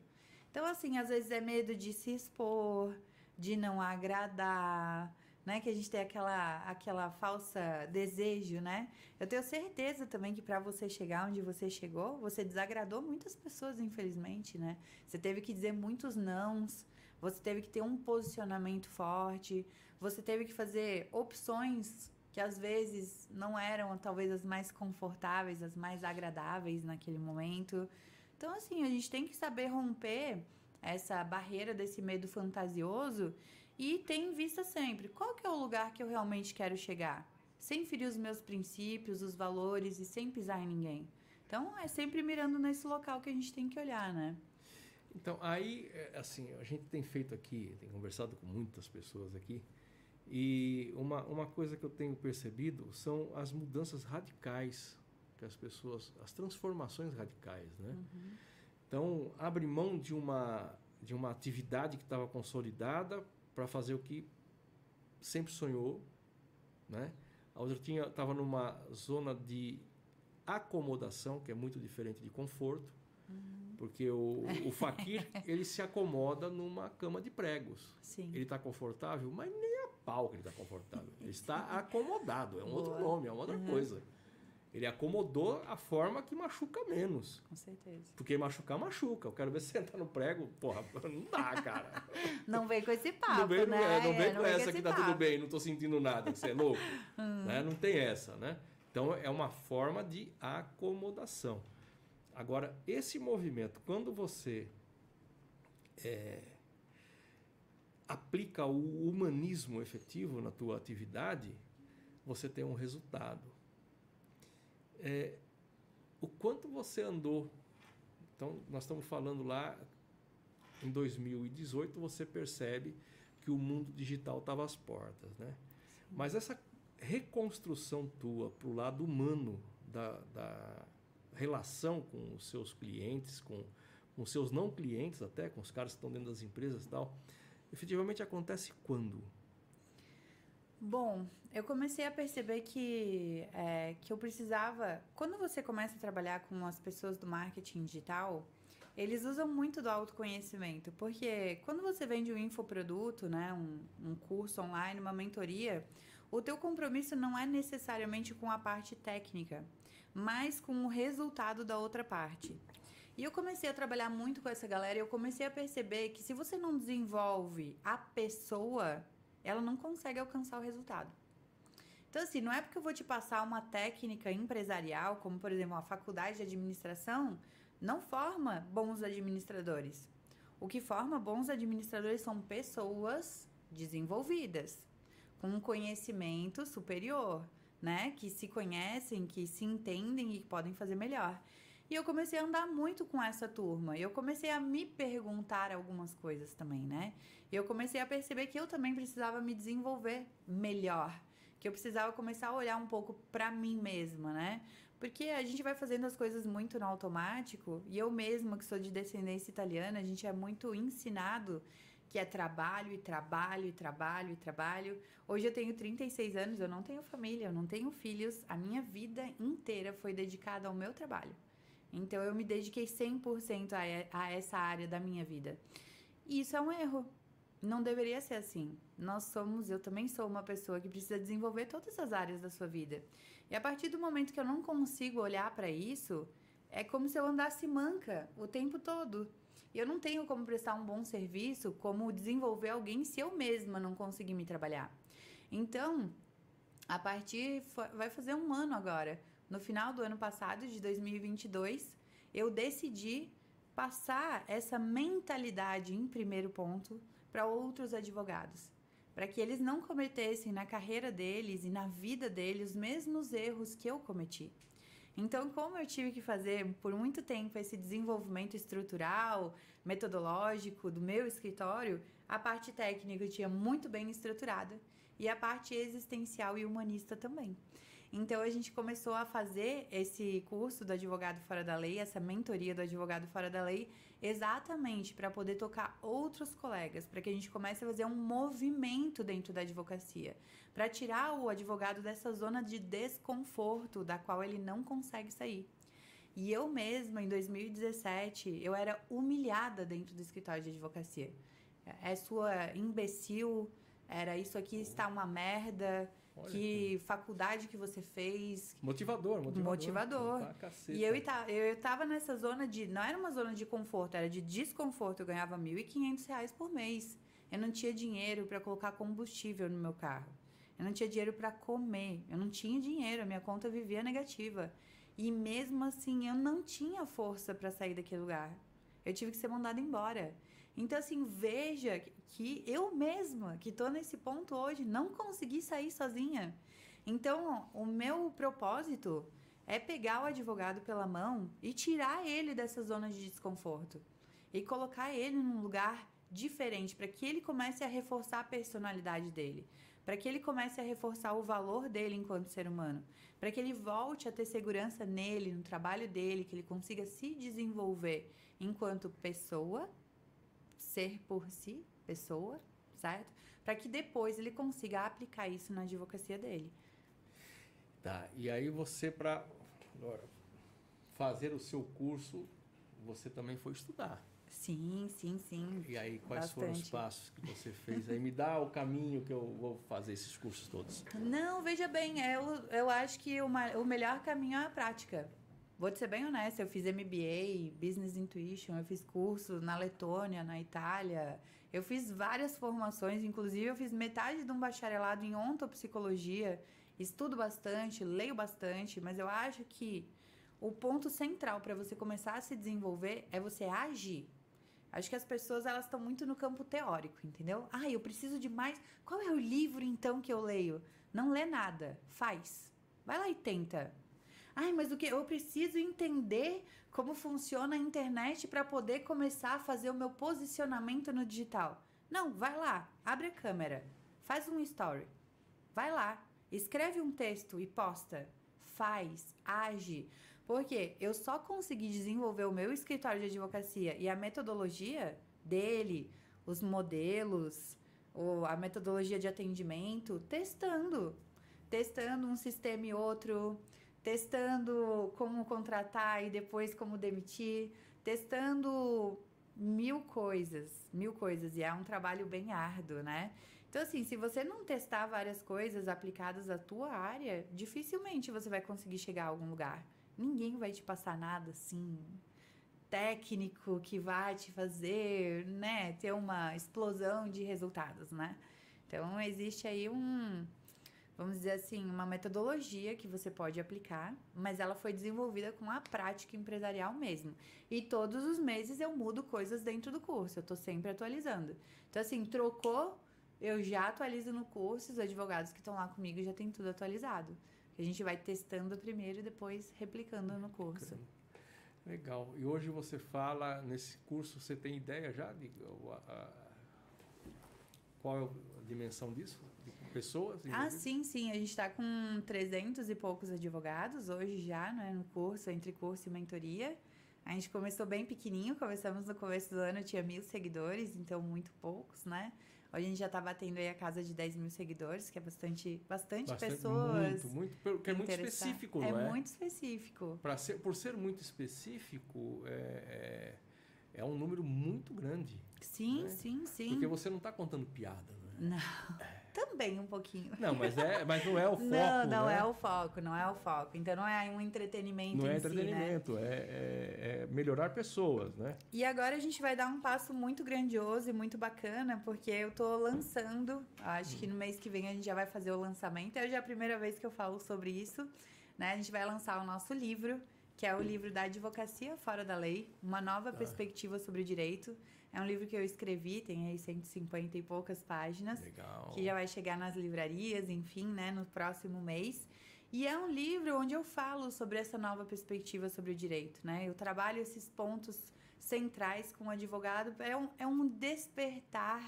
Então, assim, às vezes é medo de se expor, de não agradar, né? Que a gente tem aquela, aquela falsa desejo, né? Eu tenho certeza também que para você chegar onde você chegou, você desagradou muitas pessoas, infelizmente, né? Você teve que dizer muitos nãos, você teve que ter um posicionamento forte, você teve que fazer opções que às vezes não eram talvez as mais confortáveis, as mais agradáveis naquele momento. Então, assim, a gente tem que saber romper essa barreira desse medo fantasioso e ter em vista sempre qual que é o lugar que eu realmente quero chegar, sem ferir os meus princípios, os valores e sem pisar em ninguém. Então, é sempre mirando nesse local que a gente tem que olhar, né? Então, aí, é, assim, a gente tem feito aqui, tem conversado com muitas pessoas aqui, e uma, uma coisa que eu tenho percebido são as mudanças radicais que as pessoas, as transformações radicais, né? Uhum. Então, abre mão de uma, de uma atividade que estava consolidada para fazer o que sempre sonhou, né? A outra tinha estava numa zona de acomodação, que é muito diferente de conforto, uhum. porque o, o fakir ele se acomoda numa cama de pregos. Sim. Ele está confortável, mas nem a pau que ele está confortável. Ele está acomodado, é um Boa. outro nome, é uma outra uhum. coisa. Ele acomodou a forma que machuca menos. Com certeza. Porque machucar, machuca. Eu quero ver você entrar no prego. Porra, não dá, cara. Não vem com esse papo, não vem, né? É, não vem é, com não essa que tá papo. tudo bem, não tô sentindo nada, você é louco. hum. né? Não tem essa, né? Então, é uma forma de acomodação. Agora, esse movimento, quando você é, aplica o humanismo efetivo na tua atividade, você tem um resultado é, o quanto você andou. Então, nós estamos falando lá em 2018, você percebe que o mundo digital estava às portas, né? Mas essa reconstrução tua para o lado humano da, da, relação com os seus clientes, com os seus não clientes até, com os caras que estão dentro das empresas e tal, efetivamente acontece quando? Bom, eu comecei a perceber que, é, que eu precisava. Quando você começa a trabalhar com as pessoas do marketing digital, eles usam muito do autoconhecimento, porque quando você vende um infoproduto, né, um, um curso online, uma mentoria, o teu compromisso não é necessariamente com a parte técnica, mas com o resultado da outra parte. E eu comecei a trabalhar muito com essa galera e eu comecei a perceber que se você não desenvolve a pessoa, ela não consegue alcançar o resultado. Então, assim, não é porque eu vou te passar uma técnica empresarial, como por exemplo, a faculdade de administração, não forma bons administradores. O que forma bons administradores são pessoas desenvolvidas, com um conhecimento superior, né? Que se conhecem, que se entendem e que podem fazer melhor. E eu comecei a andar muito com essa turma. E eu comecei a me perguntar algumas coisas também, né? E eu comecei a perceber que eu também precisava me desenvolver melhor. Que eu precisava começar a olhar um pouco para mim mesma, né? Porque a gente vai fazendo as coisas muito no automático. E eu mesma, que sou de descendência italiana, a gente é muito ensinado que é trabalho e trabalho e trabalho e trabalho. Hoje eu tenho 36 anos, eu não tenho família, eu não tenho filhos. A minha vida inteira foi dedicada ao meu trabalho. Então eu me dediquei 100% a, a essa área da minha vida. E isso é um erro. Não deveria ser assim. Nós somos, eu também sou uma pessoa que precisa desenvolver todas as áreas da sua vida. E a partir do momento que eu não consigo olhar para isso, é como se eu andasse manca o tempo todo. E eu não tenho como prestar um bom serviço, como desenvolver alguém se eu mesma não conseguir me trabalhar. Então, a partir vai fazer um ano agora no final do ano passado, de 2022, eu decidi passar essa mentalidade em primeiro ponto para outros advogados. para que eles não cometessem na carreira deles e na vida deles os mesmos erros que eu cometi. Então, como eu tive que fazer por muito tempo esse desenvolvimento estrutural, metodológico do meu escritório, a parte técnica eu tinha muito bem estruturada e a parte existencial e humanista também. Então a gente começou a fazer esse curso do advogado fora da lei, essa mentoria do advogado fora da lei, exatamente para poder tocar outros colegas, para que a gente comece a fazer um movimento dentro da advocacia, para tirar o advogado dessa zona de desconforto da qual ele não consegue sair. E eu mesma, em 2017, eu era humilhada dentro do escritório de advocacia. É sua imbecil, era isso aqui está uma merda Olha que faculdade que você fez. Motivador, motivador. Motivador. e eu, eu tava nessa zona de. Não era uma zona de conforto, era de desconforto. Eu ganhava R$ 1.500 por mês. Eu não tinha dinheiro para colocar combustível no meu carro. Eu não tinha dinheiro para comer. Eu não tinha dinheiro. A minha conta vivia negativa. E mesmo assim, eu não tinha força para sair daquele lugar. Eu tive que ser mandada embora. Então, assim, veja que eu mesma, que estou nesse ponto hoje, não consegui sair sozinha. Então, o meu propósito é pegar o advogado pela mão e tirar ele dessa zona de desconforto. E colocar ele num lugar diferente para que ele comece a reforçar a personalidade dele, para que ele comece a reforçar o valor dele enquanto ser humano, para que ele volte a ter segurança nele, no trabalho dele, que ele consiga se desenvolver enquanto pessoa ser por si, pessoa, certo? Para que depois ele consiga aplicar isso na advocacia dele. Tá, e aí você, para fazer o seu curso, você também foi estudar. Sim, sim, sim. E aí, quais Bastante. foram os passos que você fez? Aí me dá o caminho que eu vou fazer esses cursos todos. Não, veja bem, eu, eu acho que uma, o melhor caminho é a prática. Vou te ser bem honesta, eu fiz MBA, Business Intuition, eu fiz curso na Letônia, na Itália. Eu fiz várias formações, inclusive eu fiz metade de um bacharelado em ontopsicologia. Estudo bastante, leio bastante, mas eu acho que o ponto central para você começar a se desenvolver é você agir. Acho que as pessoas elas estão muito no campo teórico, entendeu? Ah, eu preciso de mais. Qual é o livro então que eu leio? Não lê nada, faz. Vai lá e tenta. Ai, mas o que? Eu preciso entender como funciona a internet para poder começar a fazer o meu posicionamento no digital. Não, vai lá, abre a câmera, faz um story. Vai lá, escreve um texto e posta. Faz, age. Porque eu só consegui desenvolver o meu escritório de advocacia e a metodologia dele, os modelos, a metodologia de atendimento, testando. Testando um sistema e outro, testando como contratar e depois como demitir, testando mil coisas, mil coisas. E é um trabalho bem árduo, né? Então, assim, se você não testar várias coisas aplicadas à tua área, dificilmente você vai conseguir chegar a algum lugar. Ninguém vai te passar nada assim técnico que vai te fazer, né, ter uma explosão de resultados, né? Então, existe aí um vamos dizer assim, uma metodologia que você pode aplicar, mas ela foi desenvolvida com a prática empresarial mesmo. E todos os meses eu mudo coisas dentro do curso, eu estou sempre atualizando. Então, assim, trocou, eu já atualizo no curso, os advogados que estão lá comigo já tem tudo atualizado. A gente vai testando primeiro e depois replicando no curso. Legal. E hoje você fala, nesse curso, você tem ideia já de qual é a dimensão disso? Pessoas? Ah, sim, sim. A gente está com 300 e poucos advogados hoje já, né, no curso, entre curso e mentoria. A gente começou bem pequenininho, começamos no começo do ano, tinha mil seguidores, então muito poucos, né? Hoje a gente já está batendo aí a casa de 10 mil seguidores, que é bastante, bastante, bastante pessoas. Muito, muito, porque é muito específico, é é? É muito específico. Pra ser, por ser muito específico, é, é, é um número muito grande. Sim, né? sim, sim. Porque você não está contando piada, não é? Não. É. Também um pouquinho. Não, mas, é, mas não é o foco. Não, não né? é o foco, não é o foco. Então não é um entretenimento. Não é entretenimento, si, né? é, é, é, melhorar pessoas, né? E agora a gente vai dar um passo muito grandioso e muito bacana, porque eu tô lançando, acho que no mês que vem a gente já vai fazer o lançamento. É já a primeira vez que eu falo sobre isso. Né? A gente vai lançar o nosso livro que é o livro da Advocacia Fora da Lei, uma nova ah. perspectiva sobre o direito. É um livro que eu escrevi, tem aí 150 e poucas páginas. Legal. Que já vai chegar nas livrarias, enfim, né, no próximo mês. E é um livro onde eu falo sobre essa nova perspectiva sobre o direito, né? Eu trabalho esses pontos centrais com o advogado. É um, é um despertar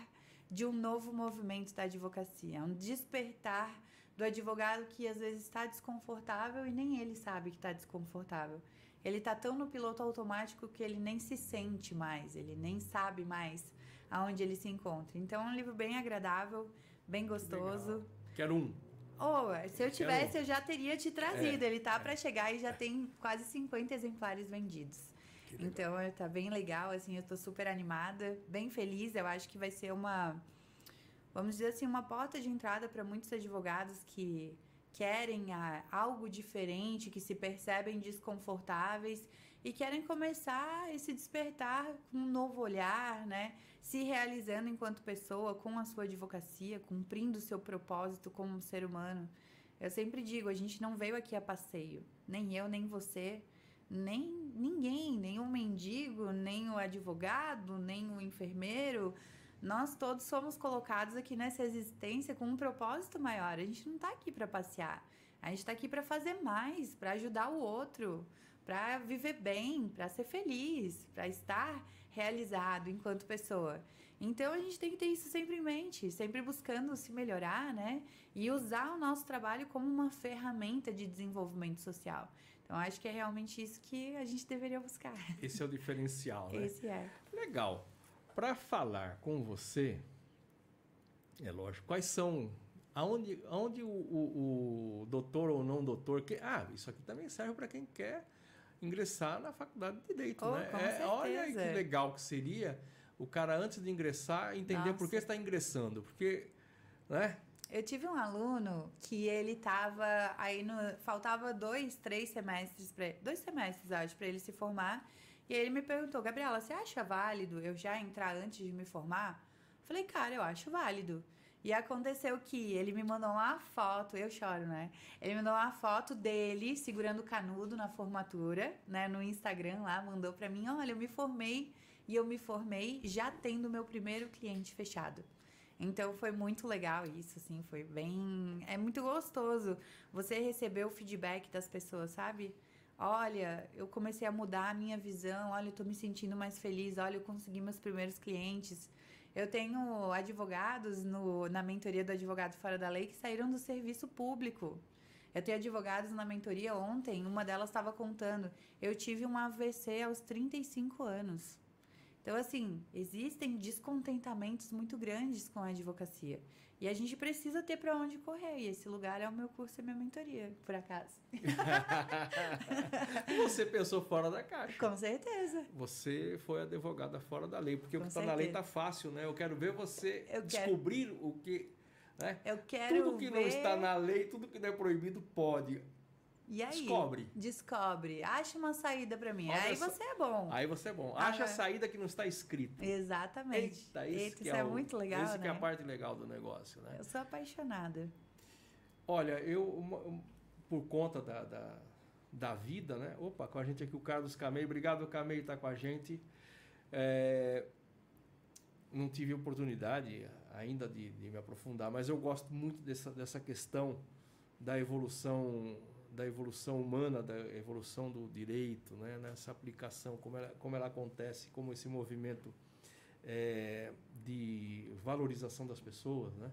de um novo movimento da advocacia, é um despertar do advogado que às vezes está desconfortável e nem ele sabe que está desconfortável. Ele está tão no piloto automático que ele nem se sente mais, ele nem sabe mais aonde ele se encontra. Então é um livro bem agradável, bem gostoso. Legal. Quero um. Oh, se eu tivesse, eu já teria te trazido. É, ele tá é. para chegar e já tem quase 50 exemplares vendidos. Então, é, tá bem legal, assim, eu tô super animada, bem feliz. Eu acho que vai ser uma, vamos dizer assim, uma porta de entrada para muitos advogados que querem ah, algo diferente, que se percebem desconfortáveis e querem começar esse despertar com um novo olhar, né? Se realizando enquanto pessoa, com a sua advocacia, cumprindo o seu propósito como um ser humano. Eu sempre digo, a gente não veio aqui a passeio, nem eu, nem você, nem ninguém, nem o mendigo, nem o advogado, nem o enfermeiro, nós todos somos colocados aqui nessa existência com um propósito maior. A gente não está aqui para passear. A gente está aqui para fazer mais, para ajudar o outro, para viver bem, para ser feliz, para estar realizado enquanto pessoa. Então a gente tem que ter isso sempre em mente, sempre buscando se melhorar, né? E usar o nosso trabalho como uma ferramenta de desenvolvimento social. Então acho que é realmente isso que a gente deveria buscar. Esse é o diferencial, né? Esse é. Legal para falar com você, é lógico, quais são. Aonde, aonde o, o, o doutor ou não doutor. Que, ah, isso aqui também serve para quem quer ingressar na faculdade de direito, oh, né? É, olha aí que legal que seria o cara antes de ingressar entender Nossa. por que está ingressando, porque, né? Eu tive um aluno que ele estava aí no faltava dois, três semestres para dois semestres acho para ele se formar e aí ele me perguntou, Gabriela, você acha válido eu já entrar antes de me formar? Falei, cara, eu acho válido. E aconteceu que ele me mandou uma foto, eu choro, né? Ele me mandou uma foto dele segurando o canudo na formatura, né? No Instagram lá, mandou pra mim: olha, eu me formei e eu me formei já tendo meu primeiro cliente fechado. Então foi muito legal isso, assim, foi bem. É muito gostoso você receber o feedback das pessoas, sabe? Olha, eu comecei a mudar a minha visão, olha, eu estou me sentindo mais feliz, olha, eu consegui meus primeiros clientes. Eu tenho advogados no, na mentoria do Advogado Fora da Lei que saíram do serviço público. Eu tenho advogados na mentoria ontem, uma delas estava contando, eu tive um AVC aos 35 anos. Então, assim, existem descontentamentos muito grandes com a advocacia. E a gente precisa ter para onde correr. E esse lugar é o meu curso e minha mentoria, por acaso. você pensou fora da caixa. Com certeza. Você foi advogada fora da lei. Porque Com o que está na lei está fácil, né? Eu quero ver você Eu descobrir quero... o que. Né? Eu quero Tudo que ver... não está na lei, tudo que não é proibido, pode. E aí? Descobre. Descobre. Acha uma saída para mim. Olha aí você é bom. Aí você é bom. Acha a saída que não está escrita. Exatamente. Eita, esse Eita, que isso é, é, muito legal, Esse né? que é a parte legal do negócio, né? Eu sou apaixonada. Olha, eu, por conta da, da, da vida, né? Opa, com a gente aqui o Carlos Camei. Obrigado, Camei, estar tá com a gente. É, não tive oportunidade ainda de, de me aprofundar, mas eu gosto muito dessa, dessa questão da evolução da evolução humana, da evolução do direito, né? nessa aplicação, como ela, como ela acontece, como esse movimento é, de valorização das pessoas, né?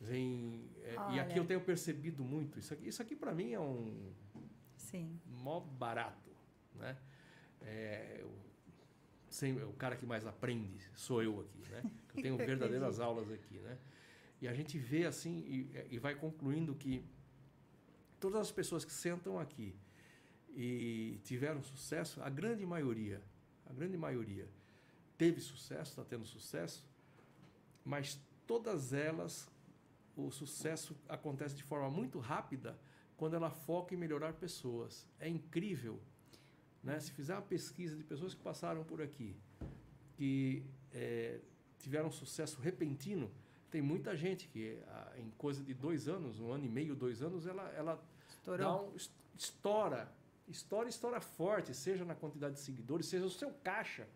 Vem, é, e aqui eu tenho percebido muito, isso aqui, isso aqui para mim é um Sim. mó barato, né? É, eu, sem, o cara que mais aprende sou eu aqui, né? Eu tenho verdadeiras aulas aqui, né? E a gente vê assim e, e vai concluindo que todas as pessoas que sentam aqui e tiveram sucesso, a grande maioria, a grande maioria teve sucesso, está tendo sucesso, mas todas elas, o sucesso acontece de forma muito rápida quando ela foca em melhorar pessoas. É incrível, né? Se fizer uma pesquisa de pessoas que passaram por aqui, que é, tiveram sucesso repentino, tem muita gente que em coisa de dois anos, um ano e meio, dois anos, ela, ela um, estoura História, história forte, seja na quantidade de seguidores, seja o seu caixa.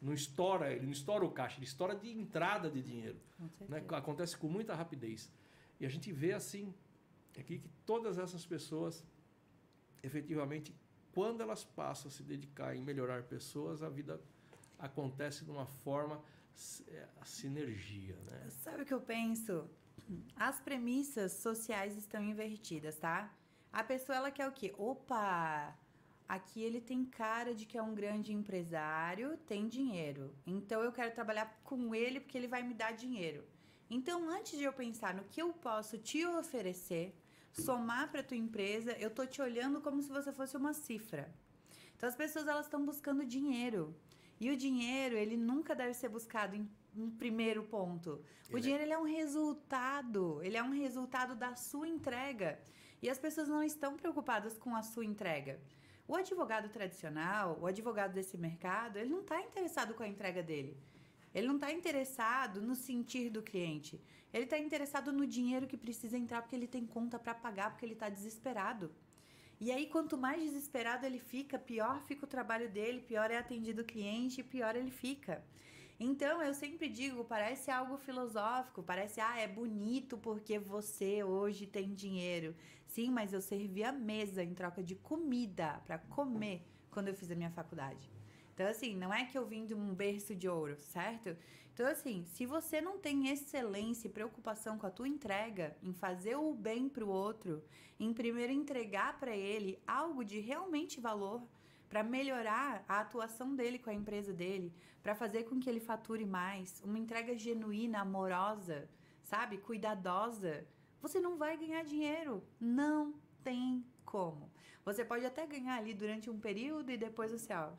Não estoura, ele não estoura o caixa, ele estoura de entrada de dinheiro. Né? Acontece com muita rapidez. E a gente vê assim, aqui que todas essas pessoas, efetivamente, quando elas passam a se dedicar em melhorar pessoas, a vida acontece de uma forma a sinergia, né? Sabe o que eu penso? As premissas sociais estão invertidas, tá? A pessoa ela quer o quê? Opa, aqui ele tem cara de que é um grande empresário, tem dinheiro. Então eu quero trabalhar com ele porque ele vai me dar dinheiro. Então, antes de eu pensar no que eu posso te oferecer, somar para tua empresa, eu tô te olhando como se você fosse uma cifra. Então as pessoas elas estão buscando dinheiro. E o dinheiro, ele nunca deve ser buscado em um primeiro ponto. O ele é dinheiro ele é um resultado, ele é um resultado da sua entrega. E as pessoas não estão preocupadas com a sua entrega. O advogado tradicional, o advogado desse mercado, ele não está interessado com a entrega dele. Ele não está interessado no sentir do cliente. Ele está interessado no dinheiro que precisa entrar porque ele tem conta para pagar, porque ele está desesperado. E aí, quanto mais desesperado ele fica, pior fica o trabalho dele, pior é atendido o cliente, pior ele fica. Então, eu sempre digo, parece algo filosófico, parece, ah, é bonito porque você hoje tem dinheiro. Sim, mas eu servi a mesa em troca de comida para comer quando eu fiz a minha faculdade. Então, assim, não é que eu vim de um berço de ouro, certo? Então, assim, se você não tem excelência e preocupação com a tua entrega, em fazer o bem para o outro, em primeiro entregar para ele algo de realmente valor, para melhorar a atuação dele com a empresa dele, para fazer com que ele fature mais, uma entrega genuína, amorosa, sabe, cuidadosa, você não vai ganhar dinheiro. Não tem como. Você pode até ganhar ali durante um período e depois você, ó,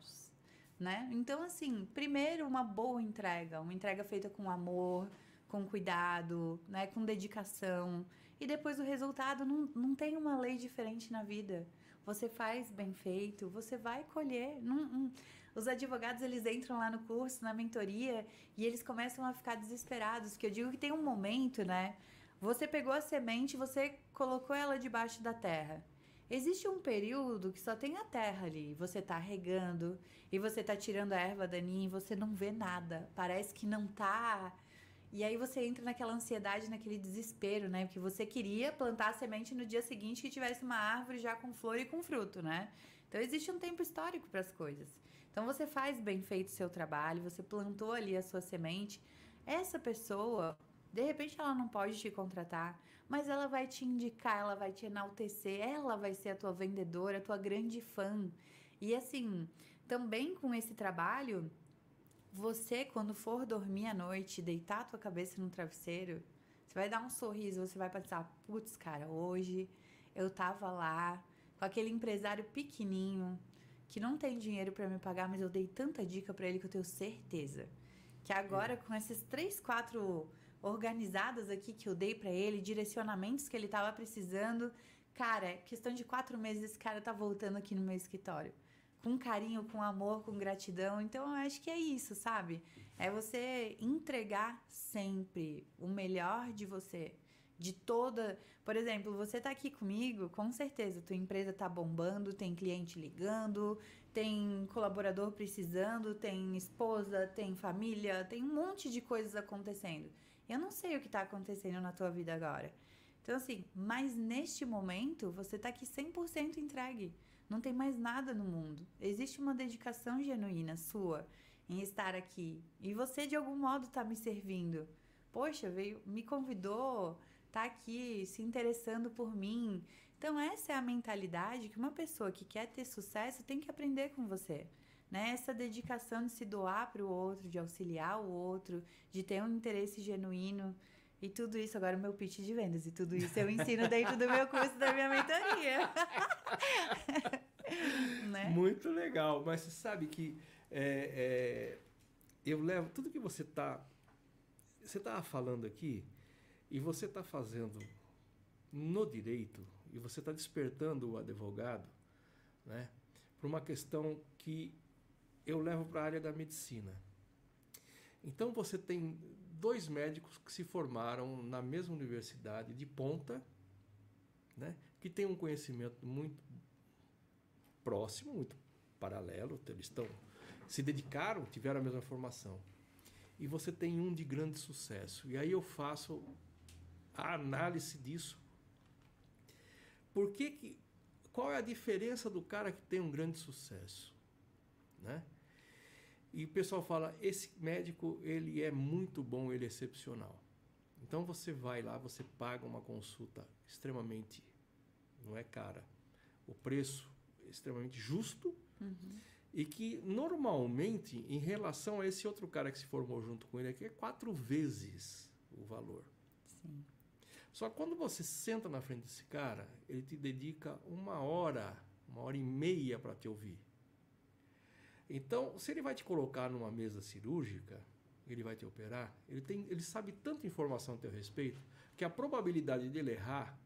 né? Então, assim, primeiro uma boa entrega, uma entrega feita com amor, com cuidado, né? Com dedicação. E depois o resultado não, não tem uma lei diferente na vida. Você faz bem feito, você vai colher. Não, não. Os advogados, eles entram lá no curso, na mentoria, e eles começam a ficar desesperados, que eu digo que tem um momento, né? Você pegou a semente, você colocou ela debaixo da terra. Existe um período que só tem a terra ali. Você tá regando e você tá tirando a erva daninha e você não vê nada. Parece que não tá. E aí você entra naquela ansiedade, naquele desespero, né? Porque você queria plantar a semente no dia seguinte que tivesse uma árvore já com flor e com fruto, né? Então existe um tempo histórico para as coisas. Então você faz bem feito o seu trabalho, você plantou ali a sua semente. Essa pessoa, de repente ela não pode te contratar, mas ela vai te indicar, ela vai te enaltecer, ela vai ser a tua vendedora, a tua grande fã. E assim, também com esse trabalho, você quando for dormir à noite, deitar a tua cabeça no travesseiro, você vai dar um sorriso, você vai pensar, putz, cara, hoje eu tava lá com aquele empresário pequenininho que não tem dinheiro para me pagar, mas eu dei tanta dica para ele que eu tenho certeza que agora com esses três, quatro organizadas aqui que eu dei para ele, direcionamentos que ele tava precisando. Cara, questão de quatro meses, esse cara tá voltando aqui no meu escritório. Com carinho, com amor, com gratidão. Então, eu acho que é isso, sabe? É você entregar sempre o melhor de você. De toda. Por exemplo, você tá aqui comigo, com certeza, tua empresa tá bombando, tem cliente ligando, tem colaborador precisando, tem esposa, tem família, tem um monte de coisas acontecendo. Eu não sei o que está acontecendo na tua vida agora. Então, assim, mas neste momento você está aqui 100% entregue. Não tem mais nada no mundo. Existe uma dedicação genuína sua em estar aqui. E você, de algum modo, está me servindo. Poxa, veio, me convidou, tá aqui se interessando por mim. Então, essa é a mentalidade que uma pessoa que quer ter sucesso tem que aprender com você né? Essa dedicação de se doar para o outro, de auxiliar o outro, de ter um interesse genuíno. E tudo isso, agora o meu pitch de vendas, e tudo isso eu ensino dentro do meu curso da minha mentoria. né? Muito legal, mas você sabe que é, é, eu levo tudo que você está você está falando aqui e você está fazendo no direito e você está despertando o advogado, né, para uma questão que eu levo para a área da medicina. Então você tem dois médicos que se formaram na mesma universidade de ponta, né, que tem um conhecimento muito próximo, muito paralelo, eles estão se dedicaram, tiveram a mesma formação. E você tem um de grande sucesso. E aí eu faço a análise disso. Por que, que qual é a diferença do cara que tem um grande sucesso, né? E o pessoal fala, esse médico ele é muito bom, ele é excepcional. Então você vai lá, você paga uma consulta extremamente, não é cara, o preço é extremamente justo uhum. e que normalmente em relação a esse outro cara que se formou junto com ele aqui é quatro vezes o valor. Sim. Só que quando você senta na frente desse cara, ele te dedica uma hora, uma hora e meia para te ouvir. Então, se ele vai te colocar numa mesa cirúrgica, ele vai te operar, ele, tem, ele sabe tanta informação a teu respeito que a probabilidade dele errar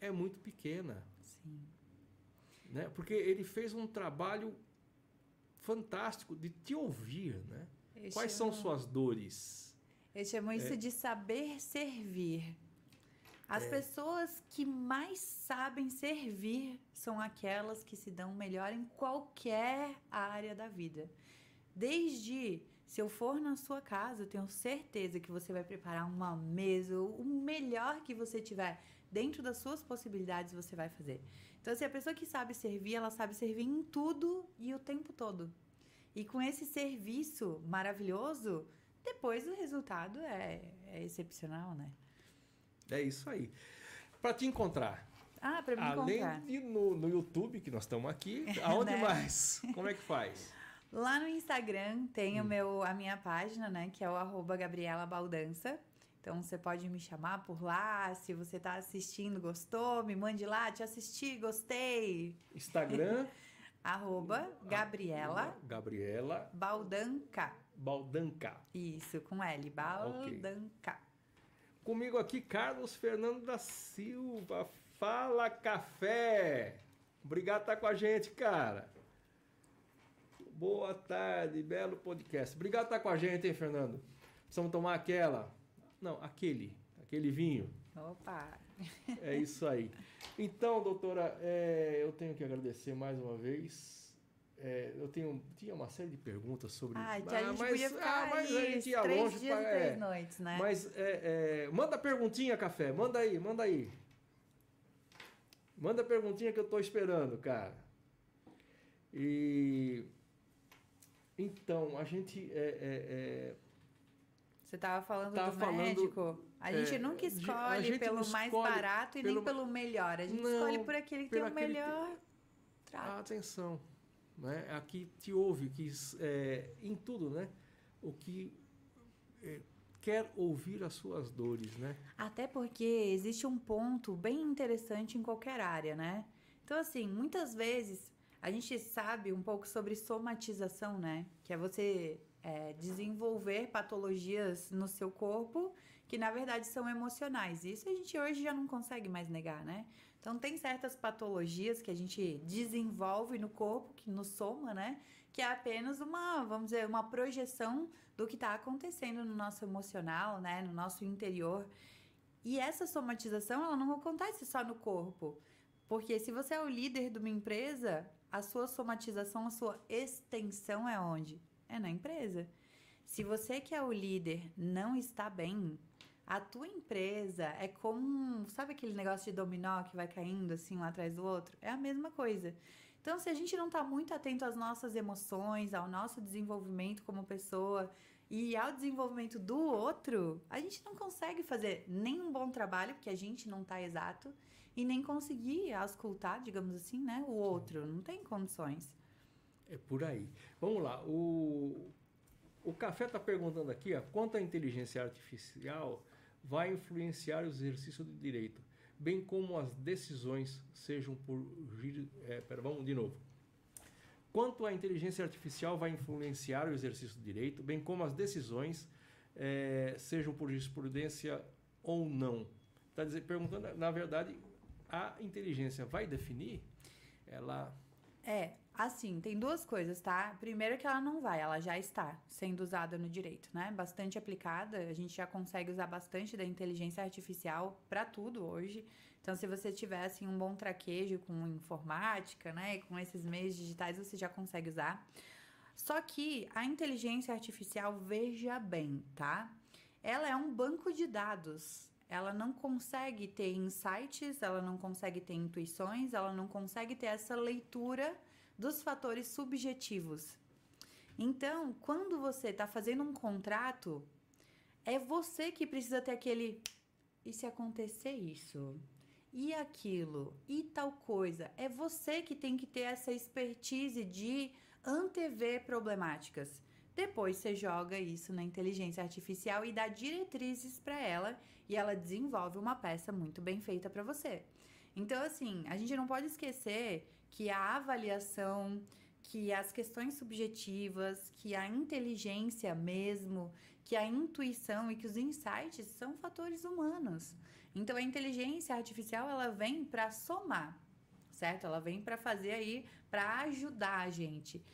é muito pequena. Sim. Né? Porque ele fez um trabalho fantástico de te ouvir, né? Quais são suas dores? Eu chamo isso é. de saber servir. As é. pessoas que mais sabem servir são aquelas que se dão melhor em qualquer área da vida. Desde se eu for na sua casa, eu tenho certeza que você vai preparar uma mesa, o melhor que você tiver dentro das suas possibilidades você vai fazer. Então, se a pessoa que sabe servir, ela sabe servir em tudo e o tempo todo. E com esse serviço maravilhoso, depois o resultado é, é excepcional, né? É isso aí. Para te encontrar. Ah, para me Além encontrar. de no, no YouTube, que nós estamos aqui, aonde né? mais? Como é que faz? Lá no Instagram tem hum. o meu, a minha página, né? Que é o arroba Gabriela Baldança. Então você pode me chamar por lá. Se você está assistindo, gostou, me mande lá, te assisti, gostei. Instagram. arroba Gabriela. Gabriela. Baldanca. Baldanca. Isso, com L. Baldanca. Okay. Comigo aqui, Carlos Fernando da Silva. Fala Café! Obrigado por estar com a gente, cara. Boa tarde, belo podcast. Obrigado por estar com a gente, hein, Fernando? Precisamos tomar aquela. Não, aquele. Aquele vinho. Opa! É isso aí. Então, doutora, é, eu tenho que agradecer mais uma vez é, eu tenho, tinha uma série de perguntas sobre. Ah, ah, a gente mas, podia ficar ah, mas a gente ia três longe dias pra, é, três noites, né? Mas é, é, manda perguntinha, café. Manda aí, manda aí. Manda perguntinha que eu tô esperando, cara. E então a gente é, é, é você estava falando do falando, médico. A gente nunca escolhe gente pelo mais barato e pelo... nem pelo melhor. A gente não, escolhe por aquele que tem o melhor tem... trato. Atenção né? Aqui te ouve, que é, em tudo, né? O que é, quer ouvir as suas dores, né? Até porque existe um ponto bem interessante em qualquer área, né? Então, assim, muitas vezes a gente sabe um pouco sobre somatização, né? Que é você é, desenvolver patologias no seu corpo que na verdade são emocionais. Isso a gente hoje já não consegue mais negar, né? Então, tem certas patologias que a gente desenvolve no corpo, que nos soma, né? Que é apenas uma, vamos dizer, uma projeção do que está acontecendo no nosso emocional, né? No nosso interior. E essa somatização, ela não acontece só no corpo. Porque se você é o líder de uma empresa, a sua somatização, a sua extensão é onde? É na empresa. Se você que é o líder não está bem, a tua empresa é como, sabe aquele negócio de dominó que vai caindo assim um atrás do outro? É a mesma coisa. Então, se a gente não está muito atento às nossas emoções, ao nosso desenvolvimento como pessoa e ao desenvolvimento do outro, a gente não consegue fazer nem um bom trabalho, porque a gente não está exato, e nem conseguir auscultar, digamos assim, né, o outro. Não tem condições. É por aí. Vamos lá. O, o Café está perguntando aqui ó, quanto à inteligência artificial vai influenciar o exercício do direito, bem como as decisões sejam por. É, pera, vamos de novo. Quanto à inteligência artificial vai influenciar o exercício do direito, bem como as decisões é, sejam por jurisprudência ou não. Está perguntando, na verdade, a inteligência vai definir? Ela É, assim, tem duas coisas, tá? Primeiro que ela não vai, ela já está sendo usada no direito, né? Bastante aplicada, a gente já consegue usar bastante da inteligência artificial para tudo hoje. Então, se você tiver assim, um bom traquejo com informática, né, com esses meios digitais, você já consegue usar. Só que a inteligência artificial, veja bem, tá? Ela é um banco de dados. Ela não consegue ter insights, ela não consegue ter intuições, ela não consegue ter essa leitura dos fatores subjetivos. Então, quando você está fazendo um contrato, é você que precisa ter aquele. E se acontecer isso? E aquilo? E tal coisa? É você que tem que ter essa expertise de antever problemáticas. Depois você joga isso na inteligência artificial e dá diretrizes para ela e ela desenvolve uma peça muito bem feita para você. Então, assim, a gente não pode esquecer que a avaliação, que as questões subjetivas, que a inteligência mesmo, que a intuição e que os insights são fatores humanos. Então, a inteligência artificial ela vem para somar, certo? Ela vem para fazer aí, para ajudar a gente.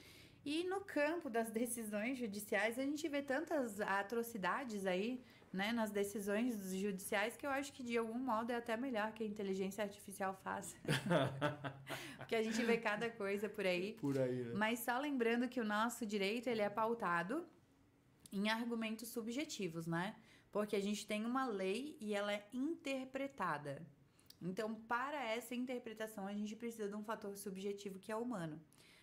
E no campo das decisões judiciais, a gente vê tantas atrocidades aí, né, nas decisões judiciais, que eu acho que de algum modo é até melhor que a inteligência artificial faça. Porque a gente vê cada coisa por aí. Por aí, né? Mas só lembrando que o nosso direito, ele é pautado em argumentos subjetivos, né? Porque a gente tem uma lei e ela é interpretada. Então, para essa interpretação, a gente precisa de um fator subjetivo que é humano.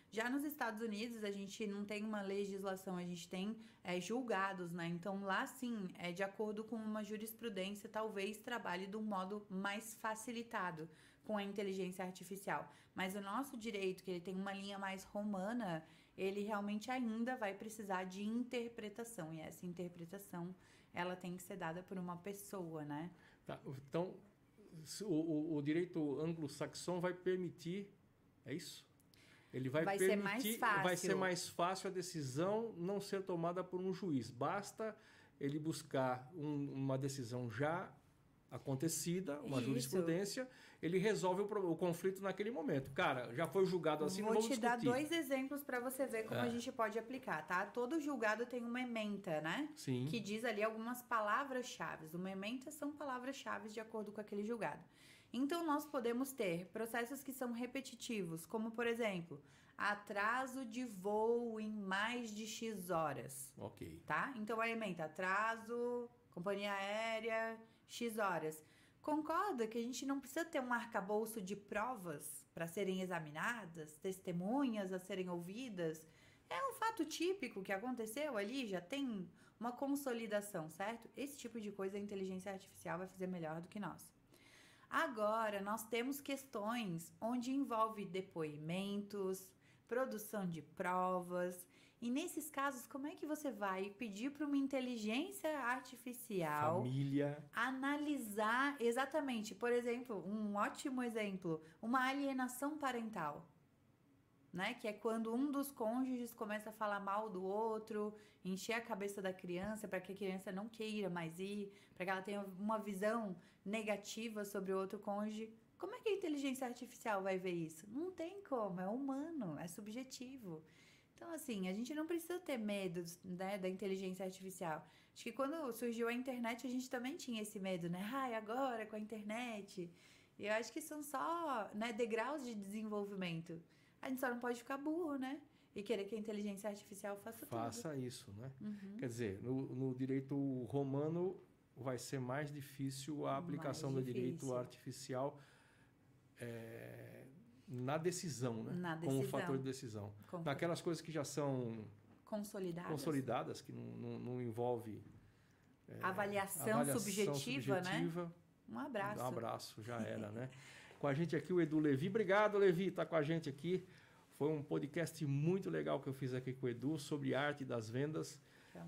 Já nos Estados Unidos, a gente não tem uma legislação, a gente tem é, julgados, né? Então, lá sim, é de acordo com uma jurisprudência, talvez trabalhe de um modo mais facilitado com a inteligência artificial. Mas o nosso direito, que ele tem uma linha mais romana, ele realmente ainda vai precisar de interpretação. E essa interpretação, ela tem que ser dada por uma pessoa, né? Tá, então, o, o, o direito anglo-saxão vai permitir, é isso? Ele vai, vai permitir, ser mais fácil. vai ser mais fácil a decisão não ser tomada por um juiz. Basta ele buscar um, uma decisão já acontecida, uma Isso. jurisprudência, ele resolve o, o conflito naquele momento. Cara, já foi julgado assim, Vou não vamos te dar dois exemplos para você ver como É. a gente pode aplicar, tá? Todo julgado tem uma ementa, né? Sim. que diz ali algumas palavras-chave. Uma ementa são palavras-chave de acordo com aquele julgado. Então, nós podemos ter processos que são repetitivos, como, por exemplo, atraso de voo em mais de X horas, Ok. tá? Então, a ementa atraso, companhia aérea, X horas. Concorda que a gente não precisa ter um arcabouço de provas para serem examinadas, testemunhas a serem ouvidas? É um fato típico que aconteceu ali, já tem uma consolidação, certo? Esse tipo de coisa a inteligência artificial vai fazer melhor do que nós. Agora, nós temos questões onde envolve depoimentos, produção de provas. E nesses casos, como é que você vai pedir para uma inteligência artificial Família. analisar exatamente, por exemplo, um ótimo exemplo, uma alienação parental, né? Que é quando um dos cônjuges começa a falar mal do outro, encher a cabeça da criança para que a criança não queira mais ir, para que ela tenha uma visão negativa sobre o outro cônjuge. Como é que a inteligência artificial vai ver isso? Não tem como, é humano, é subjetivo. Então, assim, a gente não precisa ter medo né, da inteligência artificial. Acho que quando surgiu a internet, a gente também tinha esse medo, né? Ai, agora com a internet. E eu acho que são só né, degraus de desenvolvimento. A gente só não pode ficar burro, né? E querer que a inteligência artificial faça, Faça isso, né? tudo. Uhum. Quer dizer, no, no direito romano vai ser mais difícil a aplicação Mais do direito artificial é, na decisão, né? Na Como decisão. fator de decisão. Com- Naquelas coisas que já são Consolidadas. consolidadas, que não, não, não envolve é, Avaliação, subjetiva, né? subjetiva, Um abraço. Um abraço, já era, né? Com a gente aqui o Edu Levi. Obrigado, Levi, tá com a gente aqui. Foi um podcast muito legal que eu fiz aqui com o Edu sobre arte das vendas.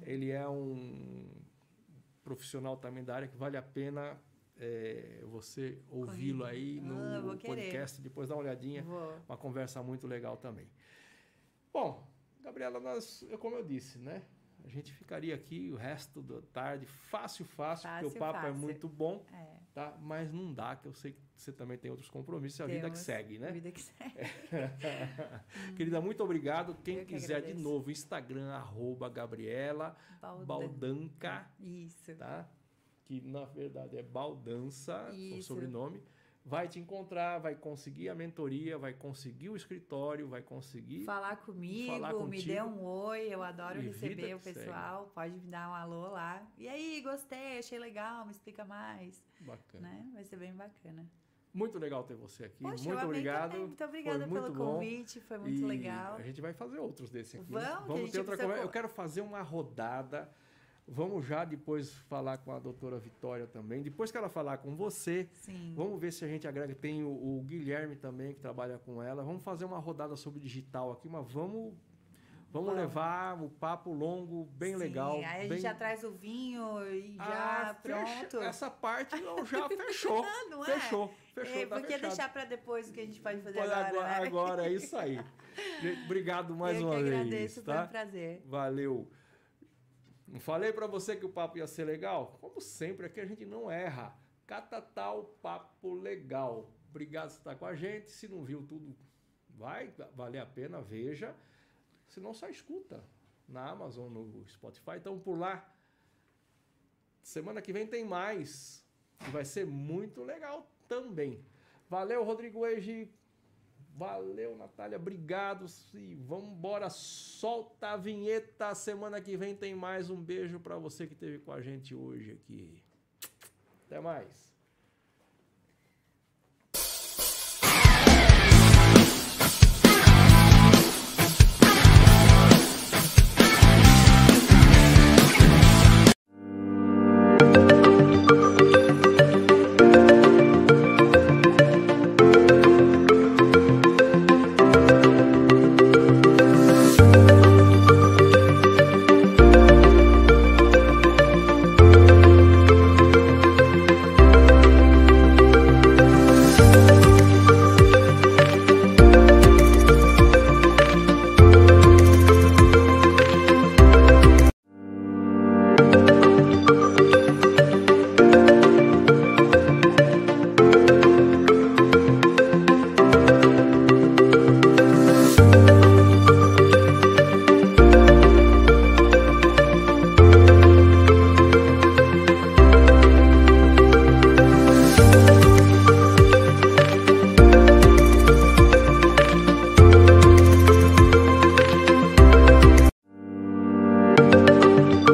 Ele é um profissional também da área que vale a pena é, você ouvi-lo aí no Ah, podcast. Depois dá uma olhadinha. Vou. Uma conversa muito legal também. Bom, Gabriela, nós, como eu disse, né? A gente ficaria aqui o resto da tarde fácil, fácil, porque o Fácil, papo é fácil. muito bom, É. tá? Mas não dá, que eu sei que você também tem outros compromissos, é a Temos, vida que segue, né? A vida que segue. Querida, muito obrigado. Quem quiser de novo, Instagram, arroba Gabriela Baldan. Baldanca. Isso. Tá? Que na verdade é Baldança, Isso. o sobrenome vai te encontrar, vai conseguir a mentoria, vai conseguir o escritório, vai conseguir falar comigo, falar me dê um oi, eu adoro receber o pessoal, segue. pode me dar um alô lá. E aí, gostei, achei legal, me explica mais. Bacana. Né? Vai ser bem bacana. Muito legal ter você aqui. Poxa, muito obrigado. Também. Muito obrigada foi pelo bom. convite, foi muito e legal. A gente vai fazer outros desse aqui. Vamos, Vamos ter outra conversa. Eu quero fazer uma rodada Vamos já depois falar com a doutora Vitória também. Depois que ela falar com você, Sim. vamos ver se a gente agrega. Tem o, o, Guilherme também que trabalha com ela. Vamos fazer uma rodada sobre digital aqui, mas vamos. Vamos, levar o papo longo, bem Sim, legal. Aí a gente bem... já traz o vinho e já ah, pronto. Fecha, essa parte já fechou. Não é? Fechou. Fechou. É, tá porque fechado. deixar para depois o que a gente pode fazer agora. Agora, né? agora é isso aí. Obrigado mais Eu uma que vez. agradeço, tá? foi um prazer. Valeu. Não falei para você que o papo ia ser legal? Como sempre, aqui a gente não erra. Catatal Papo Legal. Obrigado por estar com a gente. Se não viu tudo, vai valer a pena, veja. Se não, só escuta na Amazon, no Spotify. Então, por lá. Semana que vem tem mais. E vai ser muito legal também. Valeu, Rodrigo Eiji. Valeu, Natália. Obrigado. E vamos embora. Solta a vinheta. Semana que vem tem mais. Um beijo para você que esteve com a gente hoje aqui. Até mais.